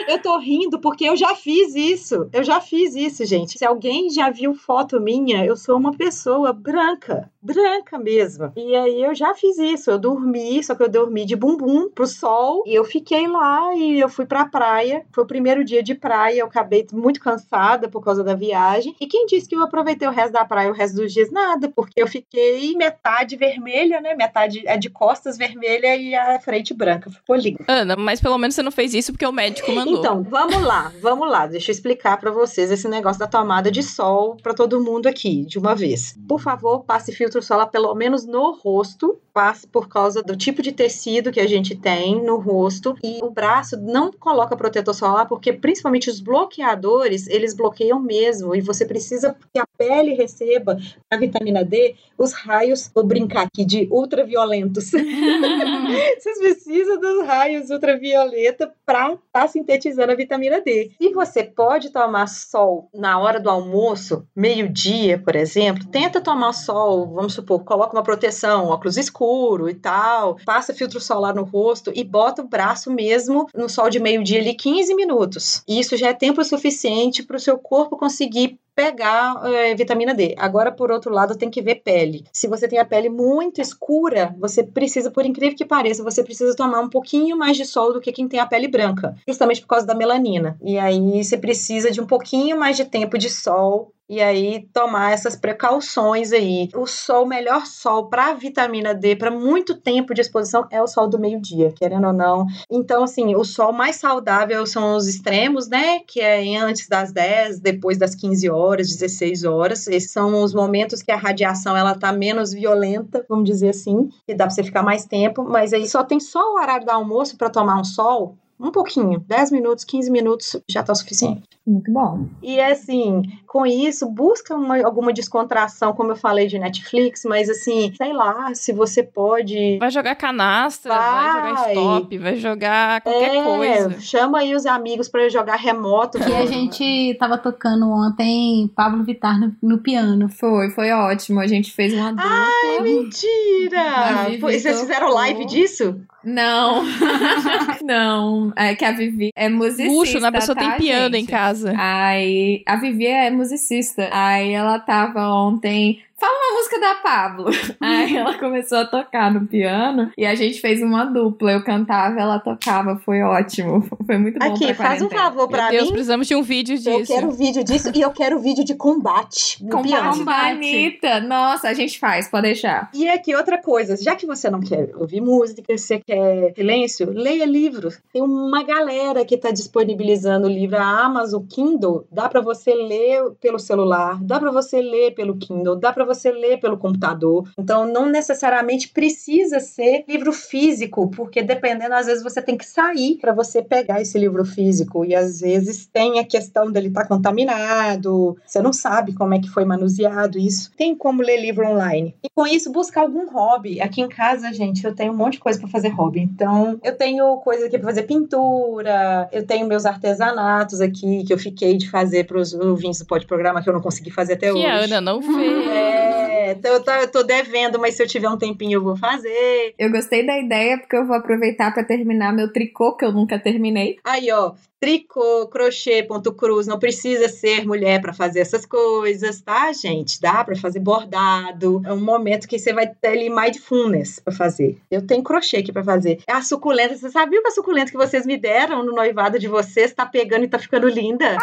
Eu tô rindo porque eu já fiz isso. Eu já fiz isso, gente. Se alguém já viu foto minha, eu sou uma pessoa branca, branca mesmo. E aí eu já fiz isso. Eu dormi, só que eu dormi de bumbum pro sol e eu fiquei lá e eu fui pra praia. Foi o primeiro dia de praia, eu acabei muito cansada por causa da viagem. E quem disse que eu aproveitei o resto da praia o resto dos dias? Nada, porque eu fiquei metade vermelha, né? Metade é de costas vermelha e a frente branca. Ficou lindo.
Ana, mas pelo menos você não fez isso porque o médico mandou.
Então, vamos lá, vamos lá. Deixa eu explicar pra vocês esse negócio da tomada de sol pra todo mundo aqui, de uma vez. Por favor, passe filtro solar pelo menos no rosto. Passe por causa do tipo de tecido que a gente tem no rosto. E o braço não coloca protetor solar, porque principalmente os bloqueadores, eles bloqueiam mesmo. E você precisa que a pele receba a vitamina D, os raios, vou brincar aqui, de ultraviolentos. Vocês precisam dos raios ultravioleta para estar tá sintetizando a vitamina D. Se você pode tomar sol na hora do almoço, meio-dia, por exemplo, tenta tomar sol, vamos supor, coloca uma proteção, óculos escuro e tal, passa filtro solar no rosto e bota o braço mesmo no sol de meio-dia ali 15 minutos. Isso já é tempo suficiente para o seu corpo conseguir pegar é, vitamina D. Agora, por outro lado, tem que ver pele. Se você tem a pele muito escura, você precisa, por incrível que pareça, você precisa tomar um pouquinho mais de sol do que quem tem a pele branca, justamente por causa da melanina. E aí você precisa de um pouquinho mais de tempo de sol E aí tomar essas precauções aí. O sol, o melhor sol para vitamina D, para muito tempo de exposição é o sol do meio-dia, querendo ou não. Então, assim, o sol mais saudável são os extremos, né? Que é antes das 10, depois das 15 horas, 16 horas. Esses são os momentos que a radiação ela tá menos violenta, vamos dizer assim, que dá para você ficar mais tempo, mas aí só tem só o horário do almoço para tomar um sol, um pouquinho, 10 minutos, 15 minutos já tá suficiente.
Muito bom.
E assim, com isso, busca uma, alguma descontração, como eu falei de Netflix, mas assim, sei lá, se você pode.
Vai jogar canastra, vai,
Vai.
jogar stop, vai jogar qualquer
É,
coisa.
chama aí os amigos pra eu jogar remoto.
E a gente tava tocando ontem Pablo Vittar no, no piano.
Foi, foi ótimo. A gente fez uma dupla.
Ai, mentira! Vocês fizeram live disso?
Não. não. É que a Vivi é musicista.
Luxo, né? A pessoa
tá,
tem piano em
gente?
casa.
Aí a Vivi é musicista. Aí ela tava ontem. Fala uma música da Pablo. Aí ela começou a tocar no piano e a gente fez uma dupla. Eu cantava, ela tocava. Foi ótimo. Foi muito bom.
Aqui,
pra
faz um favor pra
Meu Deus,
mim.
precisamos de um vídeo disso.
Eu quero vídeo disso e eu quero vídeo de combate no
Combate
piano.
da Anitta. Nossa, a gente faz, pode deixar.
E aqui outra coisa, já que você não quer ouvir música, você quer silêncio, leia livros. Tem uma galera que está disponibilizando o livro, a Amazon Kindle, dá para você ler pelo celular, dá para você ler pelo Kindle, dá para você ler pelo computador. Então não necessariamente precisa ser livro físico, porque dependendo às vezes você tem que sair para você pegar esse livro físico e às vezes tem a questão dele estar contaminado, você não sabe como é que foi manuseado isso. Tem como ler livro online. E com isso buscar algum hobby. Aqui em casa, gente, eu tenho um monte de coisa para fazer hobby. Então, eu tenho coisa aqui para fazer pintura, eu tenho meus artesanatos aqui que eu fiquei de fazer para os ouvintes do Pode Programa que eu não consegui fazer até
Que
hoje.
a Ana não fez.
É, então eu tô, eu tô devendo, mas se eu tiver um tempinho eu vou fazer.
Eu gostei da ideia porque eu vou aproveitar pra terminar meu tricô que eu nunca terminei.
Aí, ó, tricô, crochê, ponto cruz, não precisa ser mulher para fazer essas coisas, tá, gente? Dá para fazer bordado. É um momento que você vai ter ali mindfulness para fazer. Eu tenho crochê aqui para fazer. A suculenta, você sabia que a suculenta que vocês me deram no noivado de vocês tá pegando e tá ficando linda?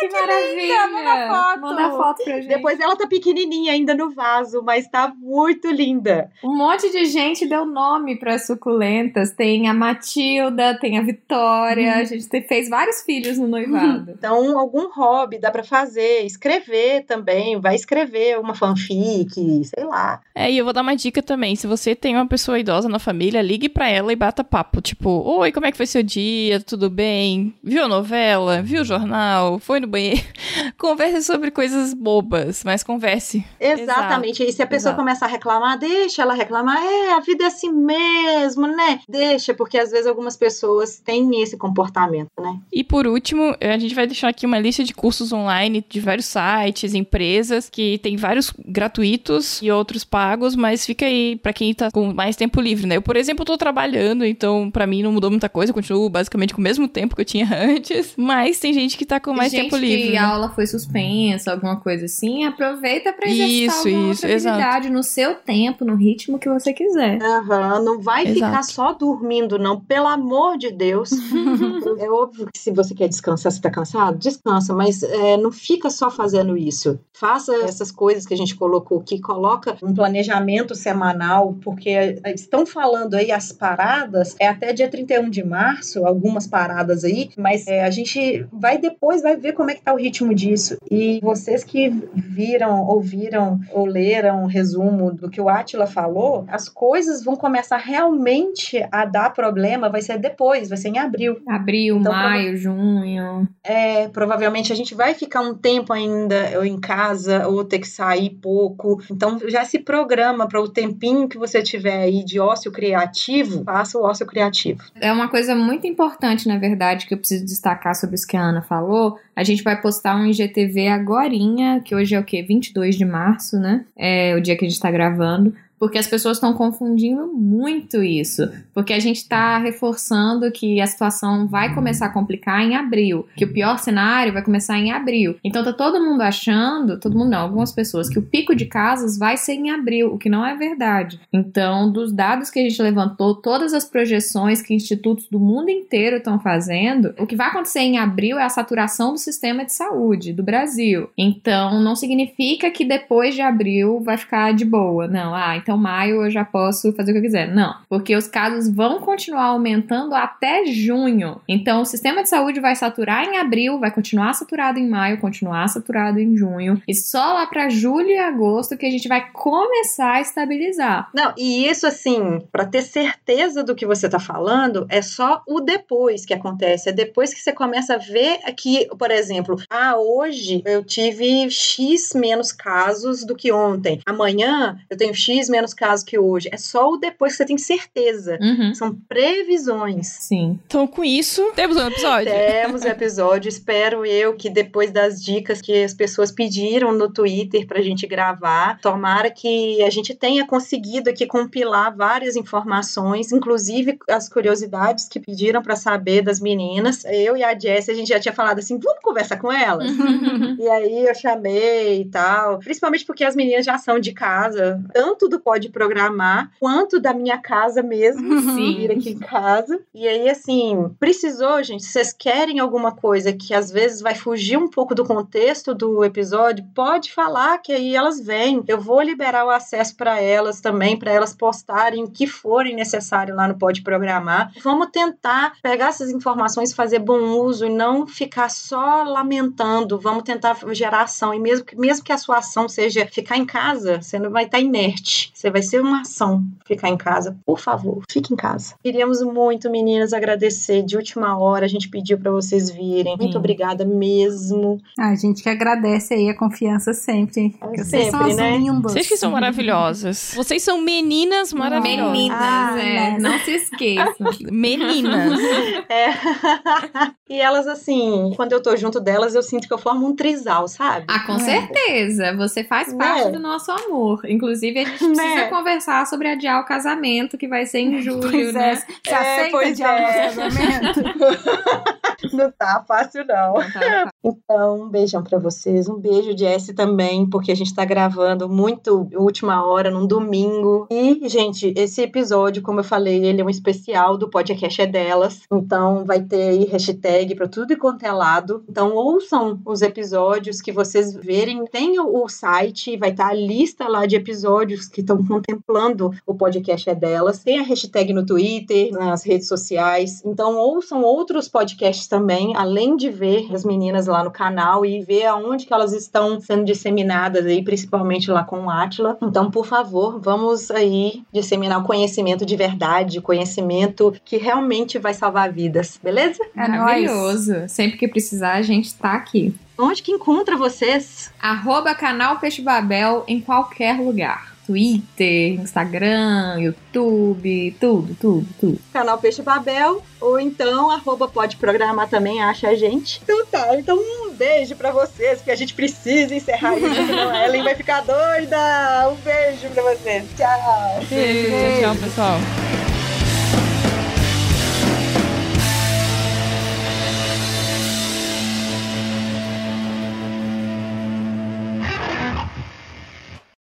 que, maravilha!
manda foto.
Manda foto pra gente.
Depois ela tá pequenininha ainda no vaso, mas tá muito linda.
Um monte de gente deu nome para suculentas. Tem a Matilda, tem a Vitória. A gente te- fez vários filhos no noivado.
Então, algum hobby dá para fazer, escrever também, vai escrever uma fanfic, sei lá.
É, e eu vou dar uma dica também. Se você tem uma pessoa idosa na família, ligue pra ela e bata papo. Tipo, oi, como é que foi seu dia? Tudo bem? Viu a novela? Viu o jornal? Foi no banheiro? converse sobre coisas bobas, mas converse.
Exatamente. E se a pessoa
exato.
começar a reclamar, deixa ela reclamar. É, a vida é assim mesmo, né? Deixa, porque às vezes algumas pessoas têm esse comportamento, né?
E por último, a gente vai deixar aqui uma lista de cursos online de vários sites, empresas, que tem vários gratuitos e outros pagos, mas fica aí pra quem tá com mais tempo livre, né? Eu, por exemplo, tô trabalhando, então pra mim não mudou muita coisa, eu continuo basicamente com o mesmo tempo que eu tinha antes, mas tem gente que tá com mais
gente
tempo livre.
que
né?
a aula foi suspensa, alguma coisa assim, aproveita pra exercitar
Isso,
alguma
isso,
habilidade no seu tempo, no ritmo que você quiser.
Aham, não vai
Exato.
ficar só dormindo, não. Pelo amor de Deus. é óbvio que se você quer descansar, você tá cansado, descansa, mas é, não fica só fazendo isso. Faça essas coisas que a gente colocou aqui, coloca um planejamento semanal, porque estão falando aí as paradas, é até dia 31 de março, algumas paradas aí, mas é, a gente vai depois, vai ver como é que tá o ritmo disso. E vocês que viram, ouviram ou leram um resumo do que o Atila falou, as coisas vão começar realmente a dar problema, vai ser depois, vai ser em abril.
Abril,
Então,
maio, junho.
É, provavelmente a gente vai ficar um tempo ainda ou em casa ou ter que sair pouco. Então já se programa para o tempinho que você tiver aí de ócio criativo, faça o ócio criativo.
É uma coisa muito importante, na verdade, que eu preciso destacar sobre isso que a Ana falou. A gente vai postar um IGTV agorinha, que hoje é o quê? 22 de março, né? É o dia que a gente tá gravando. Porque as pessoas estão confundindo muito isso. Porque a gente está reforçando que a situação vai começar a complicar em abril, que o pior cenário vai começar em abril. Então tá todo mundo achando, todo mundo não, algumas pessoas, que o pico de casos vai ser em abril, o que não é verdade. Então, dos dados que a gente levantou, todas as projeções que institutos do mundo inteiro estão fazendo, o que vai acontecer em abril é a saturação do sistema de saúde do Brasil. Então, não significa que depois de abril vai ficar de boa. Não, ah, então maio eu já posso fazer o que eu quiser. Não, porque os casos vão continuar aumentando até junho. Então, o sistema de saúde vai saturar em abril, vai continuar saturado em maio, continuar saturado em junho, e só lá para julho e agosto que a gente vai começar a estabilizar.
Não, e isso assim, para ter certeza do que você tá falando, é só o depois que acontece. É depois que você começa a ver que, por exemplo, ah, hoje eu tive X menos casos do que ontem. Amanhã eu tenho X menos casos que hoje. É só o depois que você tem certeza.
Uhum.
São previsões.
Sim.
Então, com isso, temos um episódio.
Temos episódio. Espero eu que depois das dicas que as pessoas pediram no Twitter pra gente gravar, tomara que a gente tenha conseguido aqui compilar várias informações, inclusive as curiosidades que pediram para saber das meninas. Eu e a Jessie, a gente já tinha falado assim, vamos conversar com elas? e aí eu chamei e tal, principalmente porque as meninas já são de casa, tanto do Pode Programar, quanto da minha casa mesmo,
Sim.
vir aqui em casa. E aí, assim, precisou, gente, se vocês querem alguma coisa que às vezes vai fugir um pouco do contexto do episódio, pode falar que aí elas vêm. Eu vou liberar o acesso para elas também, para elas postarem o que forem necessário lá no Pode Programar. Vamos tentar pegar essas informações, fazer bom uso e não ficar só lamentando. Vamos tentar gerar ação. E mesmo que, mesmo que a sua ação seja ficar em casa, você não vai estar inerte. Você vai ser uma ação ficar em casa. Por favor, fique em casa. Queríamos muito, meninas, agradecer de última hora. A gente pediu para vocês virem. Muito
Sim.
obrigada mesmo.
A gente que agradece aí a confiança sempre. Porque vocês são
Sempre,
as
né?
lindas.
Vocês que são maravilhosas. Vocês são meninas maravilhosas.
Meninas,
Ah,
é,
né?
não se esqueçam.
Meninas.
É. e elas, assim, quando eu tô junto delas, eu sinto que eu formo um trisal, sabe?
Ah, com
É.
certeza. Você faz parte
Né?
do nosso amor. Inclusive, a gente precisa
Né?
conversar sobre adiar o casamento, que vai ser em julho,
Pois
né?
é. Você
É,
aceita
pois
de é.
é.
casamento?
Não tá fácil, não.
Então, tá.
Então, um beijão pra vocês. Um beijo de S também, porque a gente tá gravando muito última hora, num domingo. E, gente, esse episódio, como eu falei, ele é um especial do podcast é delas. Então, vai ter aí hashtag pra tudo e quanto é lado. Então, ouçam os episódios que vocês verem. Tem o, site, vai estar a lista lá de episódios que estão contemplando o podcast é delas. Tem a hashtag no Twitter, nas redes sociais. Então, ouçam outros podcasts também, além de ver as meninas lá no canal e ver aonde que elas estão sendo disseminadas aí, principalmente lá com o Atila. Então, por favor, vamos aí disseminar o conhecimento de verdade, conhecimento que realmente vai salvar vidas, beleza?
É nóis.
Maravilhoso. Sempre que precisar, a gente tá aqui.
Onde que encontra vocês?
Arroba canal Peixe Babel em qualquer lugar. Twitter, Instagram, YouTube, tudo, tudo, tudo.
Canal Peixe Babel, ou então, arroba pode programar também, acha a gente. Então tá, então um beijo pra vocês, porque a gente precisa encerrar isso, senão a Ellen vai ficar doida. Um beijo pra vocês. Tchau.
Beijo, tchau, pessoal.